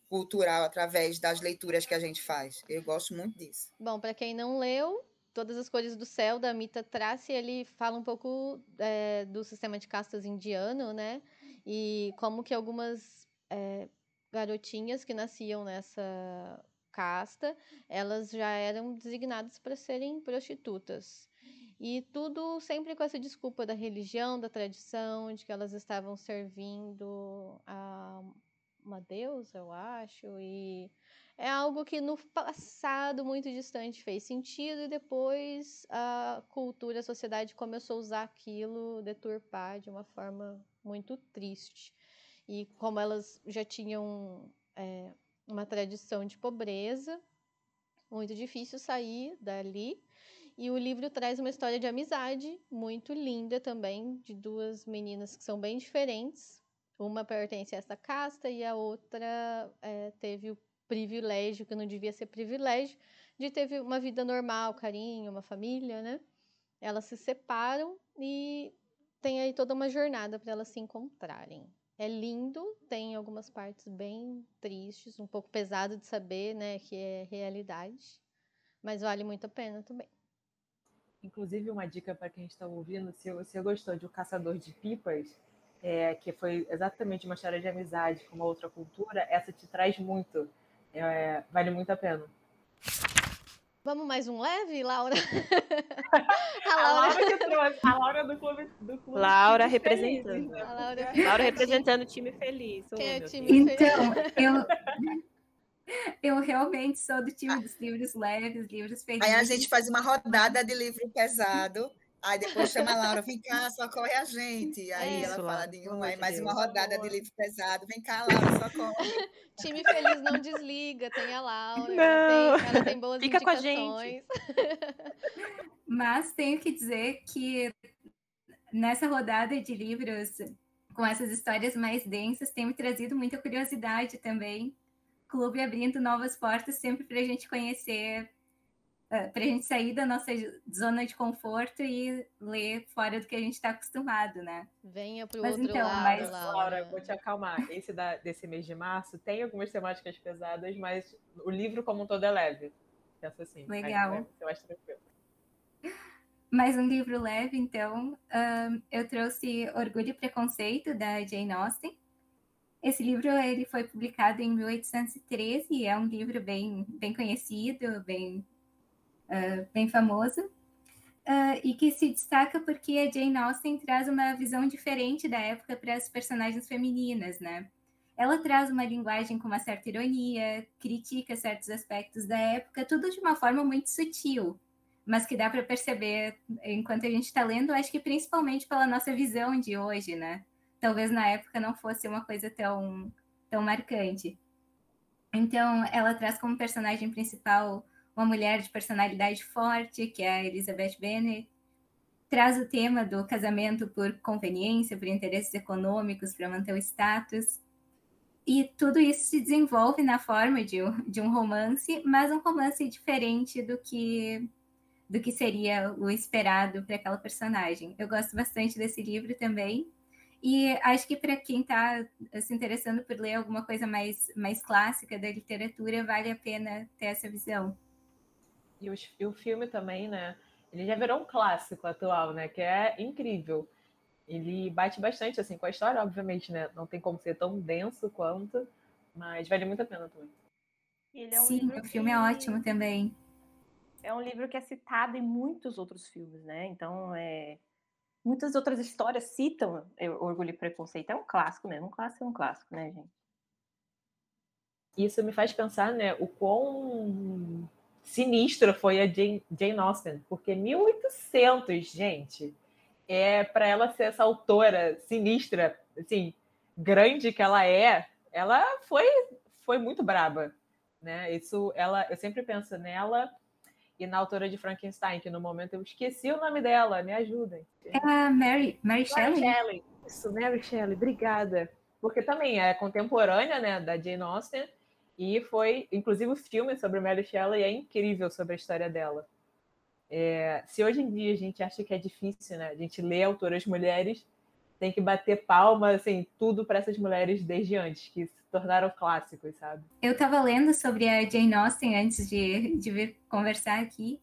cultural através das leituras que a gente faz. Eu gosto muito disso. Bom, para quem não leu, Todas as Cores do Céu, da Mita Trace, ele fala um pouco é, do sistema de castas indiano, né? E como que algumas é, garotinhas que nasciam nessa casta, elas já eram designadas para serem prostitutas. E tudo sempre com essa desculpa da religião, da tradição, de que elas estavam servindo a uma deusa, eu acho, e é algo que no passado muito distante fez sentido e depois a cultura, a sociedade começou a usar aquilo, deturpar de uma forma muito triste. E como elas já tinham é, uma tradição de pobreza, muito difícil sair dali. E o livro traz uma história de amizade muito linda também, de duas meninas que são bem diferentes. Uma pertence a essa casta e a outra é, teve o privilégio, que não devia ser privilégio, de ter uma vida normal, carinho, uma família, né? Elas se separam e tem aí toda uma jornada para elas se encontrarem. É lindo, tem algumas partes bem tristes, um pouco pesado de saber, né, que é realidade, mas vale muito a pena também. Inclusive, uma dica para quem está ouvindo: se você gostou de O Caçador de Pipas, é, que foi exatamente uma história de amizade com uma outra cultura, essa te traz muito. É, vale muito a pena. Vamos mais um leve, Laura? a A Laura, Laura que trouxe, a Laura do clube. Do clube Laura representando. né? a Laura, Laura representando o time feliz. Oh, Quem é o time. Então, eu, eu realmente sou do time dos livros leves, livros felizes. Aí a gente faz uma rodada de livro pesado. Aí depois chama a Laura, vem cá, socorre a gente. Aí É. ela Isso, fala de um, de mais uma Deus. rodada de livro pesado. Vem cá, Laura, socorre. time feliz não desliga, tem a Laura, Não. ela tem, ela tem boas Fica com a indicações. Mas tenho que dizer que nessa rodada de livros com essas histórias mais densas tem me trazido muita curiosidade também. Clube abrindo novas portas sempre para a gente conhecer, para a gente sair da nossa zona de conforto e ler fora do que a gente está acostumado, né? Venha pro Mas outro então, lado, mas, Laura. Vou te acalmar. Esse da- desse mês de março tem algumas temáticas pesadas, mas o livro como um todo é leve. Pensa assim. Legal. ser mais tranquilo. Mais um livro leve, então. Ahn, eu trouxe Orgulho e Preconceito, da Jane Austen. Esse livro ele foi publicado em 1813 e é um livro bem, bem conhecido, bem, ah, bem famoso. Ah, e que se destaca porque a Jane Austen traz uma visão diferente da época para as personagens femininas, né? Ela traz uma linguagem com uma certa ironia, critica certos aspectos da época, tudo de uma forma muito sutil mas que dá para perceber enquanto a gente está lendo, acho que principalmente pela nossa visão de hoje, né? Talvez na época não fosse uma coisa tão, tão marcante. Então, ela traz como personagem principal uma mulher de personalidade forte, que é a Elizabeth Bennet, traz o tema do casamento por conveniência, por interesses econômicos, para manter o status. E tudo isso se desenvolve na forma de um, de um romance, mas um romance diferente do que do que seria o esperado para aquela personagem. Eu gosto bastante desse livro também. E acho que para quem está se interessando por ler alguma coisa mais, mais clássica da literatura, vale a pena ter essa visão. E, os- e o filme também, né? Ele já virou um clássico atual, né? Que é incrível. Ele bate bastante assim com a história, obviamente, né? Não tem como ser tão denso quanto, mas vale muito a pena também. Ele é um Sim, livro o filme é que- ótimo também. É um livro que é citado em muitos outros filmes, né? Então, é... muitas outras histórias citam é, Orgulho e Preconceito. É um clássico mesmo. Um clássico é um clássico, né, gente? Isso me faz pensar, né, o quão sinistra foi a Jane, Jane Austen, porque 1800, gente, é para ela ser essa autora sinistra, assim, grande que ela é, ela foi foi muito braba, né? Isso ela, eu sempre penso nela e na autora de Frankenstein, que no momento eu esqueci o nome dela, me ajudem. É a Mary, Mary Shelley. Shelley. Isso, Mary Shelley, obrigada. Porque também é contemporânea, né, da Jane Austen, e foi, inclusive, o filme sobre Mary Shelley é incrível sobre a história dela. É, se hoje em dia a gente acha que é difícil, né, a gente lê autoras mulheres, tem que bater palma, assim, tudo para essas mulheres desde antes, que se tornaram clássicos, sabe? Eu estava lendo sobre a Jane Austen antes de, de vir conversar aqui,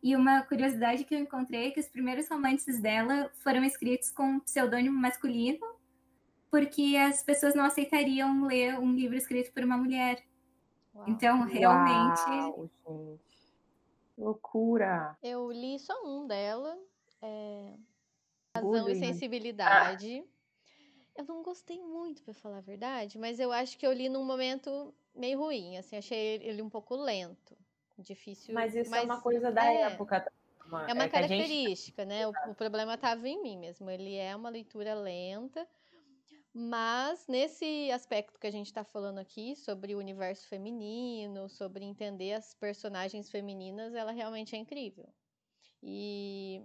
e uma curiosidade que eu encontrei é que os primeiros romances dela foram escritos com pseudônimo masculino, porque as pessoas não aceitariam ler um livro escrito por uma mulher. Uau. Então, realmente. Uau, gente. Loucura! Eu li só um dela. É... Razão e sensibilidade. Eu não gostei muito, para falar a verdade, mas eu acho que eu li num momento meio ruim, assim, achei ele um pouco lento, difícil. Mas isso mas é uma coisa da é, época. É uma é característica, gente... né? O, o problema estava em mim mesmo. Ele é uma leitura lenta, mas nesse aspecto que a gente está falando aqui sobre o universo feminino, sobre entender as personagens femininas, ela realmente é incrível. E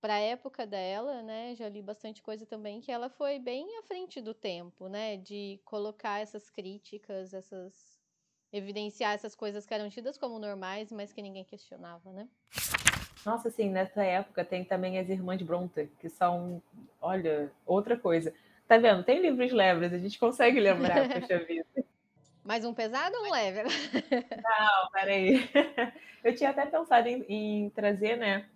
para a época dela, né, já li bastante coisa também que ela foi bem à frente do tempo, né, de colocar essas críticas, essas evidenciar essas coisas que eram tidas como normais, mas que ninguém questionava, né? Nossa, assim, nessa época tem também as irmãs Bronte, que são, olha, outra coisa. Tá vendo? Tem livros leves, a gente consegue lembrar, poxa vida. Mais um pesado ou um leve? Não, peraí. Eu tinha até pensado em, em trazer, né,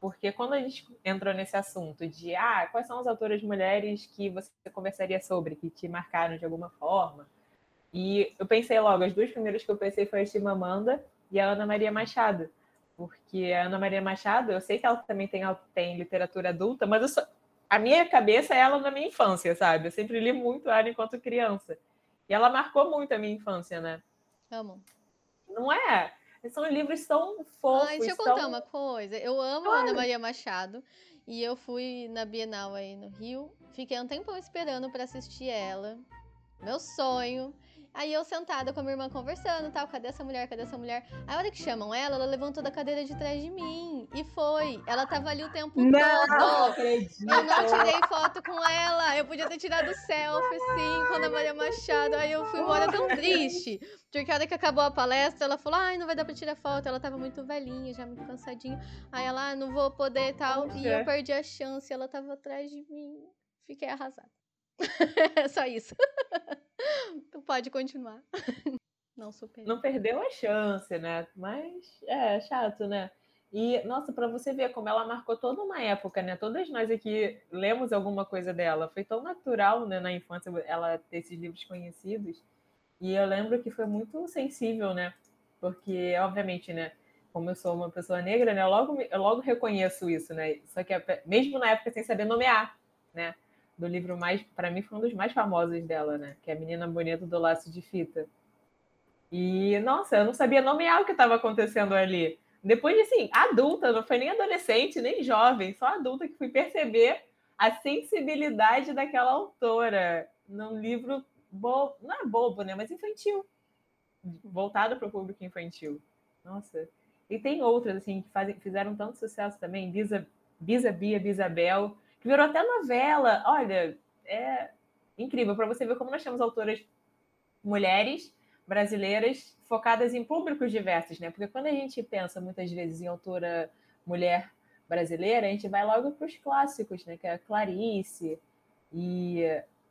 porque quando a gente entrou nesse assunto de ah, quais são as autoras mulheres que você conversaria sobre, que te marcaram de alguma forma, e eu pensei logo, as duas primeiras que eu pensei foi a Chimamanda e a Ana Maria Machado, porque a Ana Maria Machado, eu sei que ela também tem, tem literatura adulta, mas só, a minha cabeça é ela na minha infância, sabe? Eu sempre li muito ela enquanto criança. E ela marcou muito a minha infância, né? Amo. Não é? São livros tão fofos. Ai, deixa eu contar uma coisa. Eu amo a Ana Maria Machado. E eu fui na Bienal aí no Rio. Fiquei um tempão esperando para assistir ela. Meu sonho. Aí eu sentada com a minha irmã conversando, tal, cadê essa mulher, cadê essa mulher? A hora que chamam ela, ela levantou da cadeira de trás de mim. E foi. Ela tava ali o tempo não, todo. Acredito. Eu não tirei foto com ela. Eu podia ter tirado selfie, sim, com a Ana Maria Machado. Aí eu fui embora tão triste. Porque a hora que acabou a palestra, ela falou: ai, não vai dar pra tirar foto. Ela tava muito velhinha, já muito cansadinha. Aí ela, ah, não vou poder e tal. Poxa. E eu perdi a chance. Ela tava atrás de mim. Fiquei arrasada. Só isso. tu pode continuar. Não superei. Não perdeu a chance, né? Mas é chato, né? E, nossa, para você ver como ela marcou toda uma época, né? Todas nós aqui lemos alguma coisa dela. Foi tão natural, né, na infância, ela ter esses livros conhecidos. E eu lembro que foi muito sensível, né? Porque, obviamente, né? Como eu sou uma pessoa negra, né? Eu logo, eu logo reconheço isso, né? Só que mesmo na época sem saber nomear, né? Do livro mais, para mim foi um dos mais famosos dela, né? Que é a Menina Bonita do Laço de Fita. E nossa, eu não sabia nomear o que estava acontecendo ali. Depois de assim, adulta, não foi nem adolescente, nem jovem, só adulta que fui perceber a sensibilidade daquela autora num livro bobo, não é bobo, né, mas infantil, voltado para o público infantil. Nossa. E tem outras assim que fazem, fizeram tanto sucesso também, Bisa, Bisa Bia, Bisabel, que virou até novela. Olha, é incrível para você ver como nós temos autoras mulheres brasileiras focadas em públicos diversos, né? Porque quando a gente pensa muitas vezes em autora mulher brasileira, a gente vai logo para os clássicos, né? Que é a Clarice e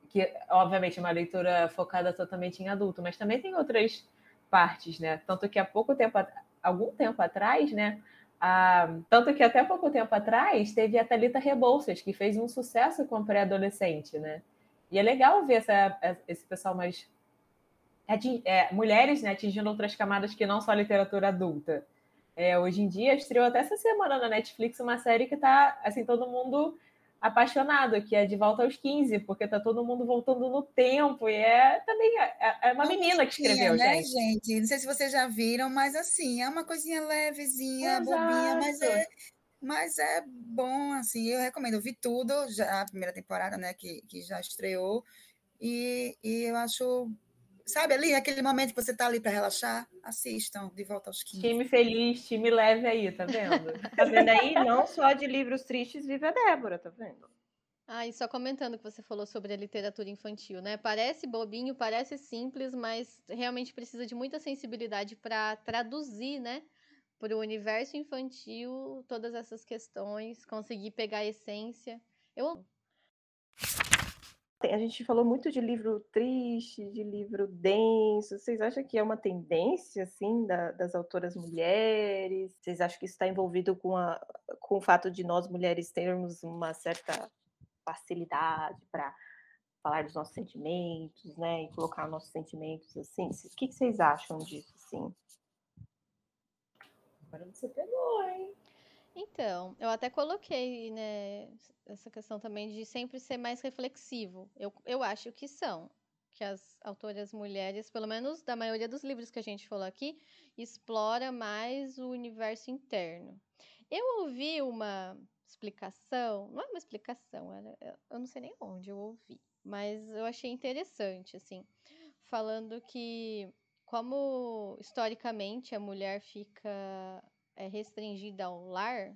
que obviamente é uma leitura focada totalmente em adulto, mas também tem outras partes, né? Tanto que há pouco tempo, algum tempo atrás, né, ah, tanto que até pouco tempo atrás teve a Thalita Rebouças, que fez um sucesso com pré-adolescente, né? E é legal ver essa, esse pessoal mais. É, mulheres né, atingindo outras camadas que não só a literatura adulta. É, hoje em dia, estreou até essa semana na Netflix uma série que tá, assim, todo mundo apaixonado, que é de volta aos 15, porque tá todo mundo voltando no tempo, e é também é, é uma menina que escreveu, né, gente. gente. Não sei se vocês já viram, mas assim, é uma coisinha levezinha, Exato. bobinha, mas é, mas é bom, assim, eu recomendo. Eu vi tudo, já a primeira temporada, né, que, que já estreou, e, e eu acho Sabe ali, aquele momento que você está ali para relaxar? Assistam De Volta aos 15. Time feliz, time leve aí, tá vendo? tá vendo aí? Não só de livros tristes vive a Débora, tá vendo? Ah, e só comentando que você falou sobre a literatura infantil, né? Parece bobinho, parece simples, mas realmente precisa de muita sensibilidade para traduzir, né? Para o universo infantil, todas essas questões, conseguir pegar a essência. Eu. A gente falou muito de livro triste, de livro denso. Vocês acham que é uma tendência, assim, da, das autoras mulheres? Vocês acham que isso está envolvido com, a, com o fato de nós mulheres termos uma certa facilidade para falar dos nossos sentimentos, né? E colocar nossos sentimentos assim? O que, que vocês acham disso, assim? Agora você pegou, hein? Então, eu até coloquei, né, essa questão também de sempre ser mais reflexivo. Eu, eu acho que são, que as autoras mulheres, pelo menos da maioria dos livros que a gente falou aqui, explora mais o universo interno. Eu ouvi uma explicação, não é uma explicação, era, eu não sei nem onde eu ouvi, mas eu achei interessante, assim, falando que como historicamente a mulher fica é restringida ao lar,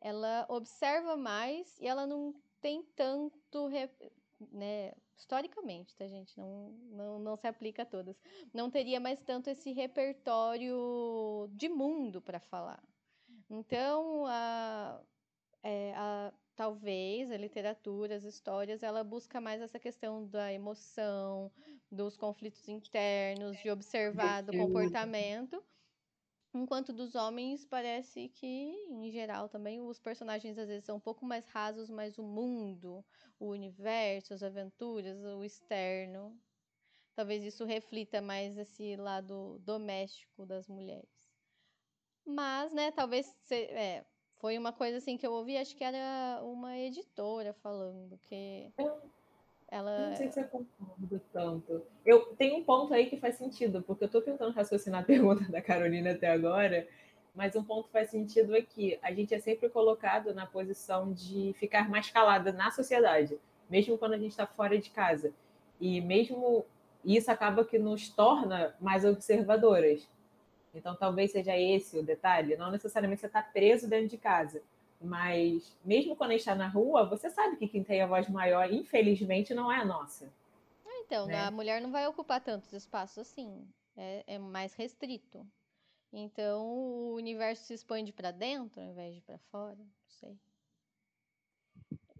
ela observa mais e ela não tem tanto, né, historicamente, tá, gente? Não, não, não se aplica a todas. Não teria mais tanto esse repertório de mundo para falar. Então, a, é, a, talvez a literatura, as histórias, ela busca mais essa questão da emoção, dos conflitos internos, de observar do comportamento Enquanto dos homens, parece que, em geral, também os personagens às vezes são um pouco mais rasos, mas o mundo, o universo, as aventuras, o externo. Talvez isso reflita mais esse lado doméstico das mulheres. Mas, né, talvez. É, foi uma coisa assim que eu ouvi, acho que era uma editora falando que. Ela... Não sei se eu concordo tanto. Eu tenho um ponto aí que faz sentido, porque eu estou tentando raciocinar a pergunta da Carolina até agora, mas um ponto faz sentido é que a gente é sempre colocado na posição de ficar mais calada na sociedade, mesmo quando a gente está fora de casa. E mesmo isso acaba que nos torna mais observadoras. Então talvez seja esse o detalhe. Não necessariamente você está preso dentro de casa, mas mesmo quando a gente está na rua, você sabe que quem tem a voz maior, infelizmente, não é a nossa. Então, né? a mulher não vai ocupar tantos espaços assim. É, é mais restrito. Então, o universo se expande para dentro ao invés de para fora. Não sei.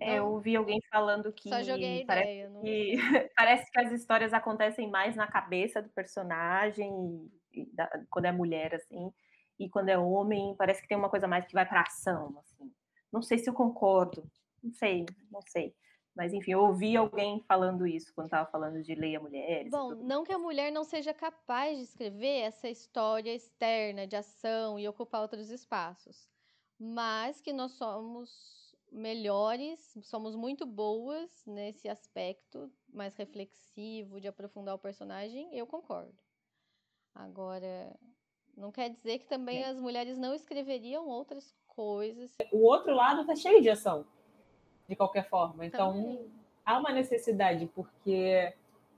É, eu ouvi alguém falando que, Só joguei parece, ideia, não... que parece que as histórias acontecem mais na cabeça do personagem, e, e da, quando é mulher, assim, e quando é homem, parece que tem uma coisa mais que vai para ação, assim. Não sei se eu concordo, não sei, não sei. Mas, enfim, eu ouvi alguém falando isso quando estava falando de Leia Mulheres. Bom, não que a mulher não seja capaz de escrever essa história externa de ação e ocupar outros espaços, mas que nós somos melhores, somos muito boas nesse aspecto mais reflexivo, de aprofundar o personagem, eu concordo. Agora, não quer dizer que também é. as mulheres não escreveriam outras coisas. O outro lado está cheio de ação, de qualquer forma. Então, também. há uma necessidade, porque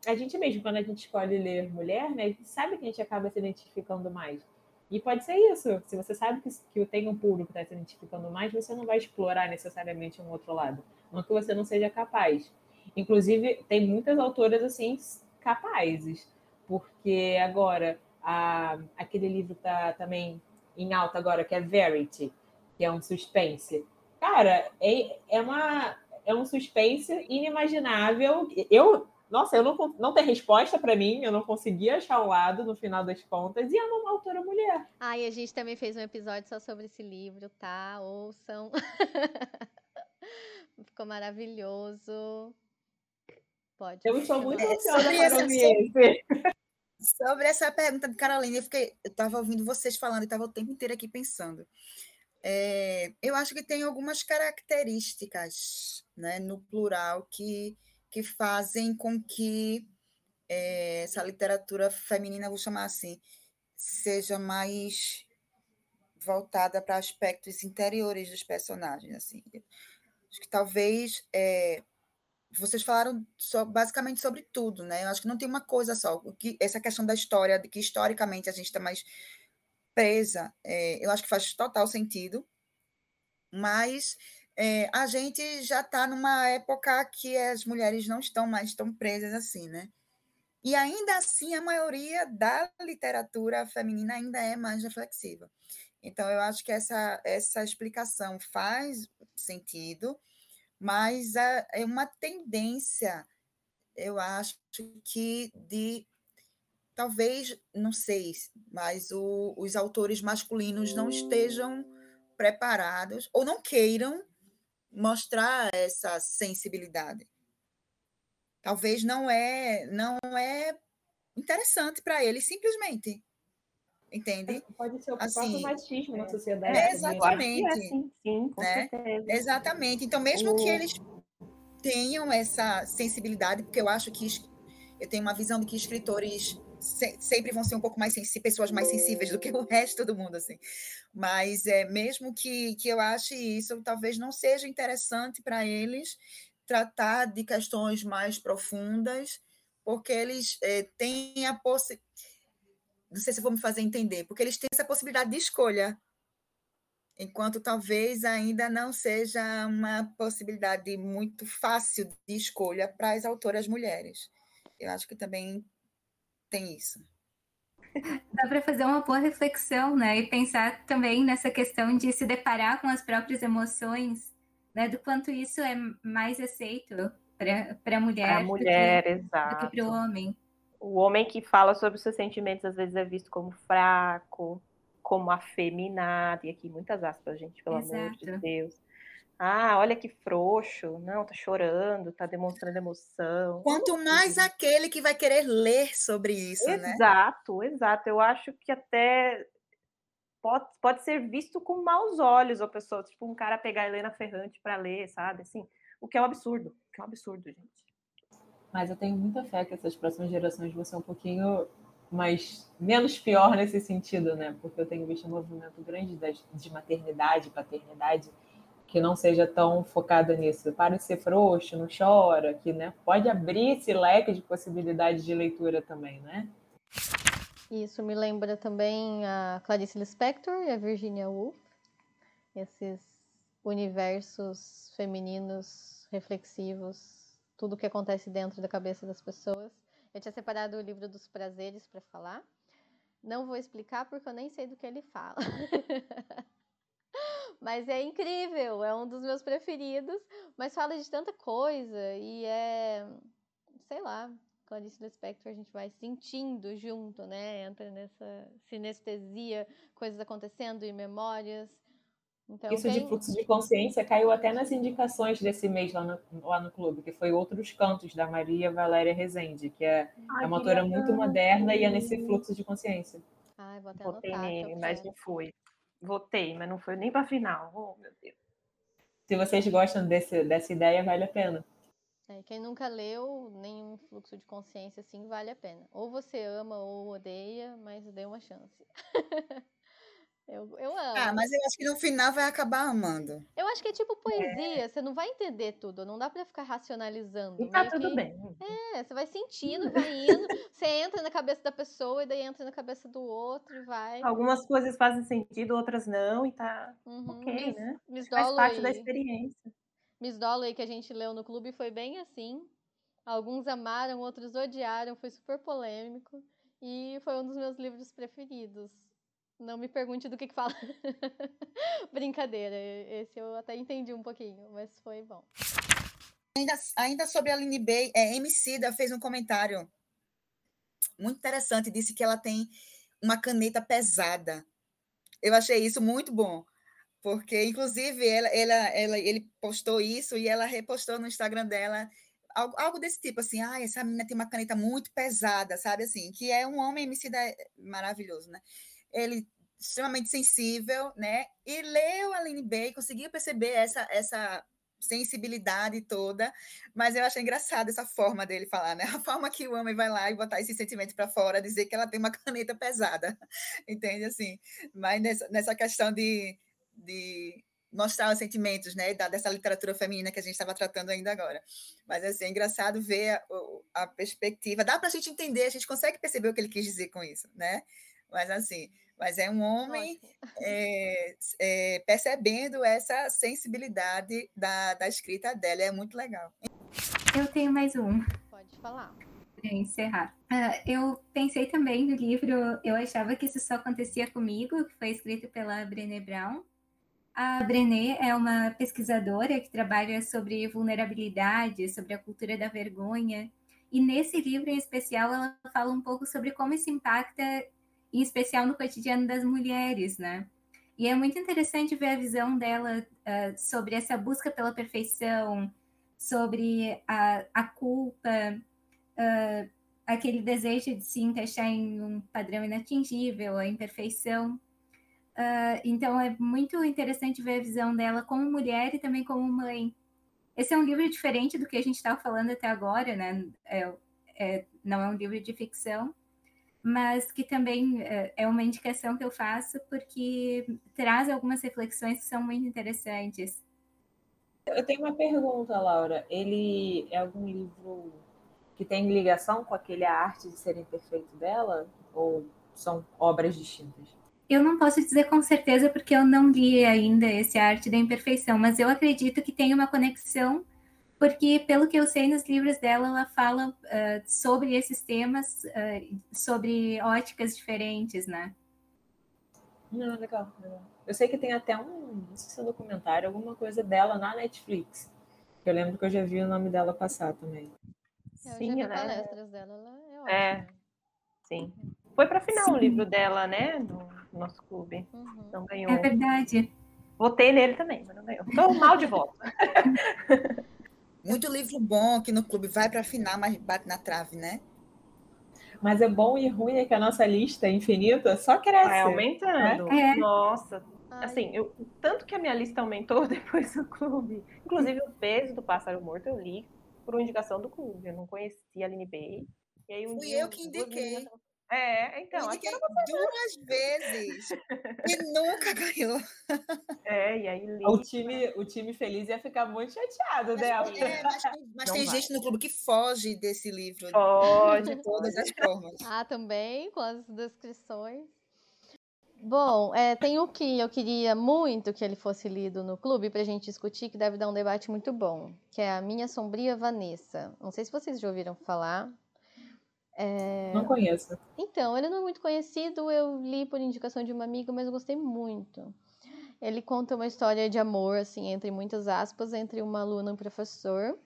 a gente mesmo, quando a gente escolhe ler mulher, né, a gente sabe que a gente acaba se identificando mais. E pode ser isso. Se você sabe que, que tem um público que está se identificando mais, você não vai explorar necessariamente um outro lado. Não que você não seja capaz. Inclusive, tem muitas autoras assim capazes. Porque agora a, aquele livro tá também em alta agora, que é Verity, que é um suspense. Cara, é, é, uma, é um suspense inimaginável. Eu, nossa, eu não, não tem resposta para mim, eu não consegui achar o lado no final das contas, e é uma autora mulher. Ah, e a gente também fez um episódio só sobre esse livro, tá? Ouçam. Ficou maravilhoso. Pode. Eu estou muito ansiosa para ouvir esse. Sobre essa pergunta de Carolina, eu fiquei, eu estava ouvindo vocês falando e estava o tempo inteiro aqui pensando. é, eu acho que tem algumas características né, no plural que, que fazem com que é, essa literatura feminina, vou chamar assim, seja mais voltada para aspectos interiores dos personagens. Assim. Acho que talvez é, vocês falaram so, basicamente sobre tudo, né? Eu acho que não tem uma coisa só. Que, essa questão da história, de que historicamente a gente está mais presa, é, eu acho que faz total sentido, mas é, a gente já está numa época que as mulheres não estão mais tão presas assim, né? E ainda assim, a maioria da literatura feminina ainda é mais reflexiva. Então, eu acho que essa, essa explicação faz sentido, mas é uma tendência, eu acho que de talvez, não sei, mas o, os autores masculinos não estejam preparados ou não queiram mostrar essa sensibilidade. Talvez não é não é interessante para eles simplesmente. Entende? Pode ser o assim, próprio machismo na sociedade. É, exatamente. É sim, sim, com né? certeza. Exatamente. Então, mesmo o... que eles tenham essa sensibilidade, porque eu acho que eu tenho uma visão de que escritores sempre vão ser um pouco mais pessoas mais sensíveis do que o resto do mundo, assim. Mas é mesmo que, que eu ache isso, talvez não seja interessante para eles tratar de questões mais profundas, porque eles é, têm a possibilidade. Não sei se vou me fazer entender, porque eles têm essa possibilidade de escolha, enquanto talvez ainda não seja uma possibilidade muito fácil de escolha para as autoras mulheres. Eu acho que também tem isso. Dá para fazer uma boa reflexão, né? E pensar também nessa questão de se deparar com as próprias emoções, né? Do quanto isso é mais aceito para a mulher, a mulher do que, exato. do que para o homem. O homem que fala sobre os seus sentimentos às vezes é visto como fraco, como afeminado, e aqui muitas aspas, gente, pelo Exato. amor de Deus. Ah, olha que frouxo. Não, tá chorando, tá demonstrando emoção. Quanto mais aquele que vai querer ler sobre isso, exato, né? Exato, exato. Eu acho que até pode, pode ser visto com maus olhos a pessoa, tipo um cara pegar a Helena Ferrante para ler, sabe? Assim, o que é um absurdo, o que é um absurdo, gente. Mas eu tenho muita fé que essas próximas gerações vão ser um pouquinho mais menos pior nesse sentido, né? Porque eu tenho visto um movimento grande de maternidade, paternidade que não seja tão focada nisso. Para de ser frouxo, não chora, que né, pode abrir esse leque de possibilidades de leitura também, né? Isso me lembra também a Clarice Lispector e a Virginia Woolf, esses universos femininos reflexivos, tudo que acontece dentro da cabeça das pessoas. Eu tinha separado o livro dos prazeres para falar. Não vou explicar porque eu nem sei do que ele fala. Mas é incrível, é um dos meus preferidos, mas fala de tanta coisa e é, sei lá, Clarice Lispector a gente vai sentindo junto, né? Entra nessa sinestesia, coisas acontecendo e memórias. Então, Isso tem... de fluxo de consciência caiu até nas indicações desse mês lá no, lá no clube, que foi Outros Cantos, da Maria Valéria Rezende, que é, Ai, é uma autora muito moderna e é nesse fluxo de consciência. Ai, vou até Botei anotar, nele, mas não fui. Votei, mas não foi nem para final. Oh, meu Deus. Se vocês gostam desse, dessa ideia, vale a pena. É, quem nunca leu nenhum fluxo de consciência assim, vale a pena. Ou você ama ou odeia, mas dê uma chance. Eu, eu amo. Ah, mas eu acho que no final vai acabar amando. Eu acho que é tipo poesia, é. você não vai entender tudo, não dá para ficar racionalizando. E tá tudo que... bem. É, você vai sentindo, vai indo, você entra na cabeça da pessoa e daí entra na cabeça do outro e vai. Algumas coisas fazem sentido, outras não, e tá uhum. ok, Miss, né? Miss Faz parte da experiência. Miss Dolly, que a gente leu no clube, foi bem assim. Alguns amaram, outros odiaram, foi super polêmico. E foi um dos meus livros preferidos. Não me pergunte do que, que fala. Brincadeira, esse eu até entendi um pouquinho, mas foi bom. Ainda, ainda sobre a Aline Bay, é, da fez um comentário muito interessante, disse que ela tem uma caneta pesada. Eu achei isso muito bom, porque, inclusive, ela, ela, ela, ele postou isso e ela repostou no Instagram dela algo, algo desse tipo, assim, ah, essa menina tem uma caneta muito pesada, sabe, assim, que é um homem MC maravilhoso, né? Ele extremamente sensível, né? E leu Aline Bay, conseguiu perceber essa, essa sensibilidade toda, mas eu achei engraçado essa forma dele falar, né? A forma que o homem vai lá e botar esse sentimento para fora, dizer que ela tem uma caneta pesada, entende assim? Mas nessa, nessa questão de, de mostrar os sentimentos, né, da, dessa literatura feminina que a gente estava tratando ainda agora. Mas assim, é engraçado ver a, a perspectiva. Dá para a gente entender, a gente consegue perceber o que ele quis dizer com isso, né? Mas assim, mas é um homem é, é, percebendo essa sensibilidade da, da escrita dela. É muito legal. Eu tenho mais um. Pode falar. Para encerrar. Uh, eu pensei também no livro, eu achava que isso só acontecia comigo, que foi escrito pela Brené Brown. A Brené é uma pesquisadora que trabalha sobre vulnerabilidade, sobre a cultura da vergonha. E nesse livro em especial, ela fala um pouco sobre como isso impacta, em especial no cotidiano das mulheres, né? E é muito interessante ver a visão dela uh, sobre essa busca pela perfeição, sobre a, a culpa, uh, aquele desejo de se encaixar em um padrão inatingível, a imperfeição. Uh, então é muito interessante ver a visão dela como mulher e também como mãe. Esse é um livro diferente do que a gente estava falando até agora, né? É, é, não é um livro de ficção, mas que também é, é uma indicação que eu faço porque traz algumas reflexões que são muito interessantes. Eu tenho uma pergunta, Laura. Ele é algum livro que tem ligação com aquele arte de ser imperfeito dela? Ou são obras distintas? Eu não posso dizer com certeza porque eu não li ainda esse Arte da Imperfeição, mas eu acredito que tem uma conexão, porque pelo que eu sei nos livros dela, ela fala uh, sobre esses temas, uh, sobre óticas diferentes, né? Não, legal, legal. Eu sei que tem até um, não sei se é um documentário, alguma coisa dela na Netflix. Eu lembro que eu já vi o nome dela passar também. Eu sim, já vi né? palestras dela, ela é, é ótima. É, sim. Foi para final sim. o livro dela, né? Do no nosso clube. Uhum. Não ganhou. É verdade. Votei nele também, mas não ganhou. Tô mal de voto. Muito livro bom aqui no clube. Vai para a final, mas bate na trave, né? Mas é bom e ruim é que a nossa lista é infinita, só cresce. Vai aumentando. É. Nossa. Ai. Assim, eu, tanto que a minha lista aumentou depois do clube. Inclusive, o peso do pássaro morto eu li por indicação do clube. Eu não conhecia a Aline Bay. E aí, um Fui dia, eu que indiquei. É, então. Indiquei duas vezes e nunca ganhou. É, e aí o time, o time feliz ia ficar muito chateado mas, dela. É, mas, mas tem vai. gente no clube que foge desse livro. Foge. De todas as formas. Ah, também, com as descrições. Bom, é, tem o que eu queria muito que ele fosse lido no clube para a gente discutir, que deve dar um debate muito bom, que é a Minha Sombria Vanessa. Não sei se vocês já ouviram falar, é... Não conheço. Então, ele não é muito conhecido, eu li por indicação de uma amiga, mas eu gostei muito. Ele conta uma história de amor, assim, entre muitas aspas, entre uma aluna e um professor.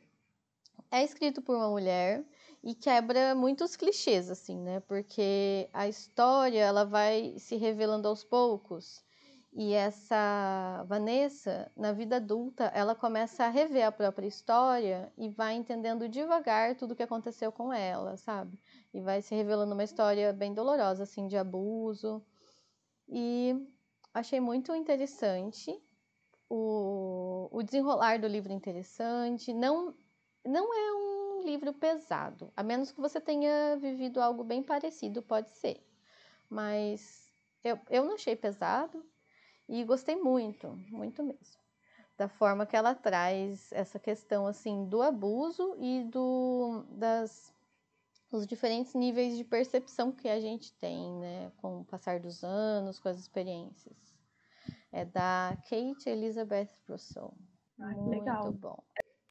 É escrito por uma mulher e quebra muitos clichês, assim, né? Porque a história, ela vai se revelando aos poucos. E essa Vanessa, na vida adulta, ela começa a rever a própria história e vai entendendo devagar tudo o que aconteceu com ela, sabe? E vai se revelando uma história bem dolorosa, assim, de abuso. E achei muito interessante. O, o desenrolar do livro interessante. Não, não é um livro pesado, a menos que você tenha vivido algo bem parecido, pode ser. Mas eu, eu não achei pesado e gostei muito, muito mesmo. Da forma que ela traz essa questão assim do abuso e do das os diferentes níveis de percepção que a gente tem, né, com o passar dos anos, com as experiências. É da Kate Elizabeth Rousseau. Ai, Muito legal. bom.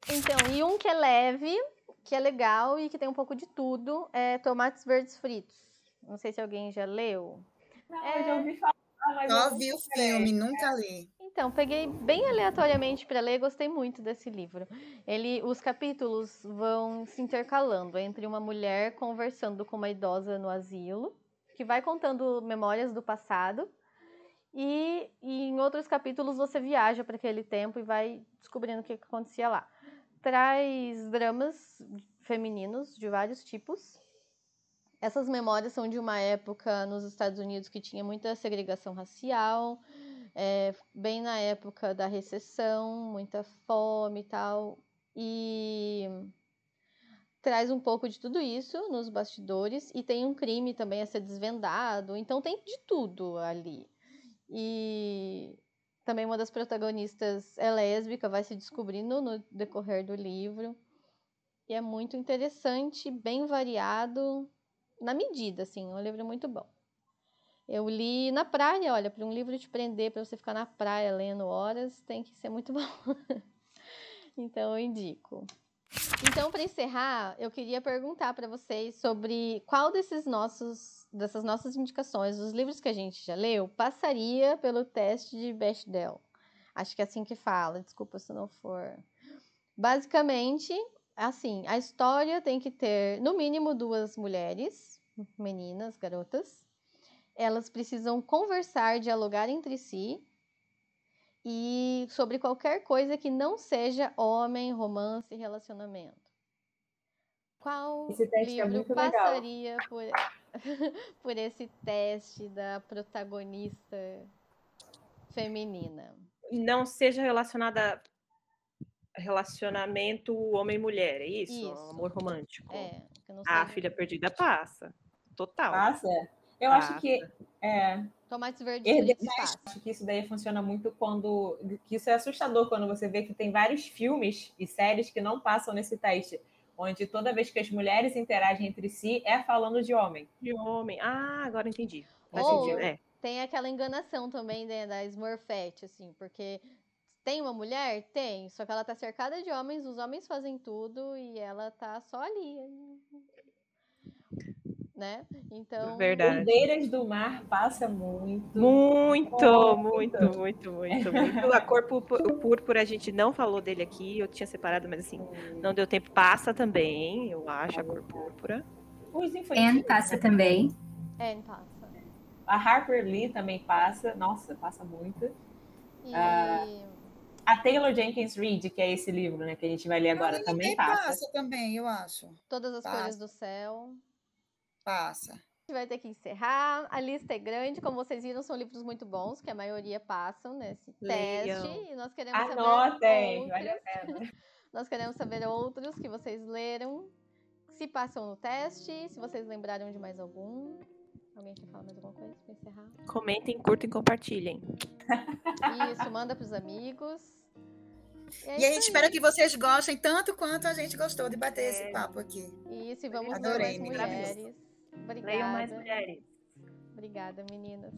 Então, e um que é leve, que é legal e que tem um pouco de tudo, é Tomates Verdes Fritos. Não sei se alguém já leu. Não, é... eu já ouvi falar. Só vi o filme, nunca li. Então, peguei bem aleatoriamente para ler, gostei muito desse livro. Ele, os capítulos vão se intercalando entre uma mulher conversando com uma idosa no asilo, que vai contando memórias do passado, e, e em outros capítulos você viaja para aquele tempo e vai descobrindo o que, acontecia lá. Traz dramas femininos de vários tipos. Essas memórias são de uma época nos Estados Unidos que tinha muita segregação racial, é, bem na época da recessão, muita fome e tal. E traz um pouco de tudo isso nos bastidores e tem um crime também a ser desvendado, então tem de tudo ali. E também uma das protagonistas é lésbica, vai se descobrindo no decorrer do livro. E é muito interessante, bem variado, na medida, assim, um livro muito bom. Eu li na praia, olha, para um livro te prender, para você ficar na praia lendo horas, tem que ser muito bom. então eu indico. Então, para encerrar, eu queria perguntar para vocês sobre qual desses nossos, dessas nossas indicações, dos livros que a gente já leu, passaria pelo teste de Bechdel. Acho que é assim que fala, desculpa se não for. Basicamente, assim, a história tem que ter, no mínimo, duas mulheres, meninas, garotas. Elas precisam conversar, dialogar entre si e sobre qualquer coisa que não seja homem, romance e relacionamento. Qual é livro é passaria por, por esse teste da protagonista feminina? Não seja relacionada a relacionamento homem-mulher, é isso? Isso. Amor romântico. É, que não A filha perdida passa. Total. Passa. Eu acho que é, Tomates verdes fácil. acho que isso daí funciona muito quando. que isso é assustador quando você vê que tem vários filmes e séries que não passam nesse teste. Onde toda vez que as mulheres interagem entre si é falando de homem. De homem. Ah, agora entendi. Ou-. É. Tem aquela enganação também né, da Smurfette, assim, porque tem uma mulher? Tem, só que ela tá cercada de homens, os homens fazem tudo e ela tá só ali. Né? Então. Verdade. Bandeiras do Mar passa muito. Muito, Oh, muito, muito. muito, muito, muito. A cor pu- pu- púrpura, a gente não falou dele aqui, eu tinha separado, mas assim, não deu tempo. Passa também, eu acho, a cor púrpura. Os Anne infantis. passa também. É, passa. A Harper Lee também passa. Nossa, passa muito. E. Ah, A Taylor Jenkins Reid, que é esse livro, né, que a gente vai ler agora, Mas também ninguém passa. também, eu acho. Todas as passa. cores do céu. Passa. A gente vai ter que encerrar. A lista é grande, como vocês viram, são livros muito bons, que a maioria passam nesse Leiam. teste. E nós queremos Anotem, saber vale a outros. pena. Nós queremos saber outros que vocês leram, se passam no teste, se vocês lembraram de mais algum. Alguém quer falar mais alguma coisa para encerrar? Comentem, curtem e compartilhem. Isso, manda pros amigos. é E a gente aí. espera que vocês gostem tanto quanto a gente gostou de bater esse É. papo aqui. Isso, e vamos Adorei, mais meninas. mulheres. Obrigada. Leiam mais mulheres. Obrigada, meninas.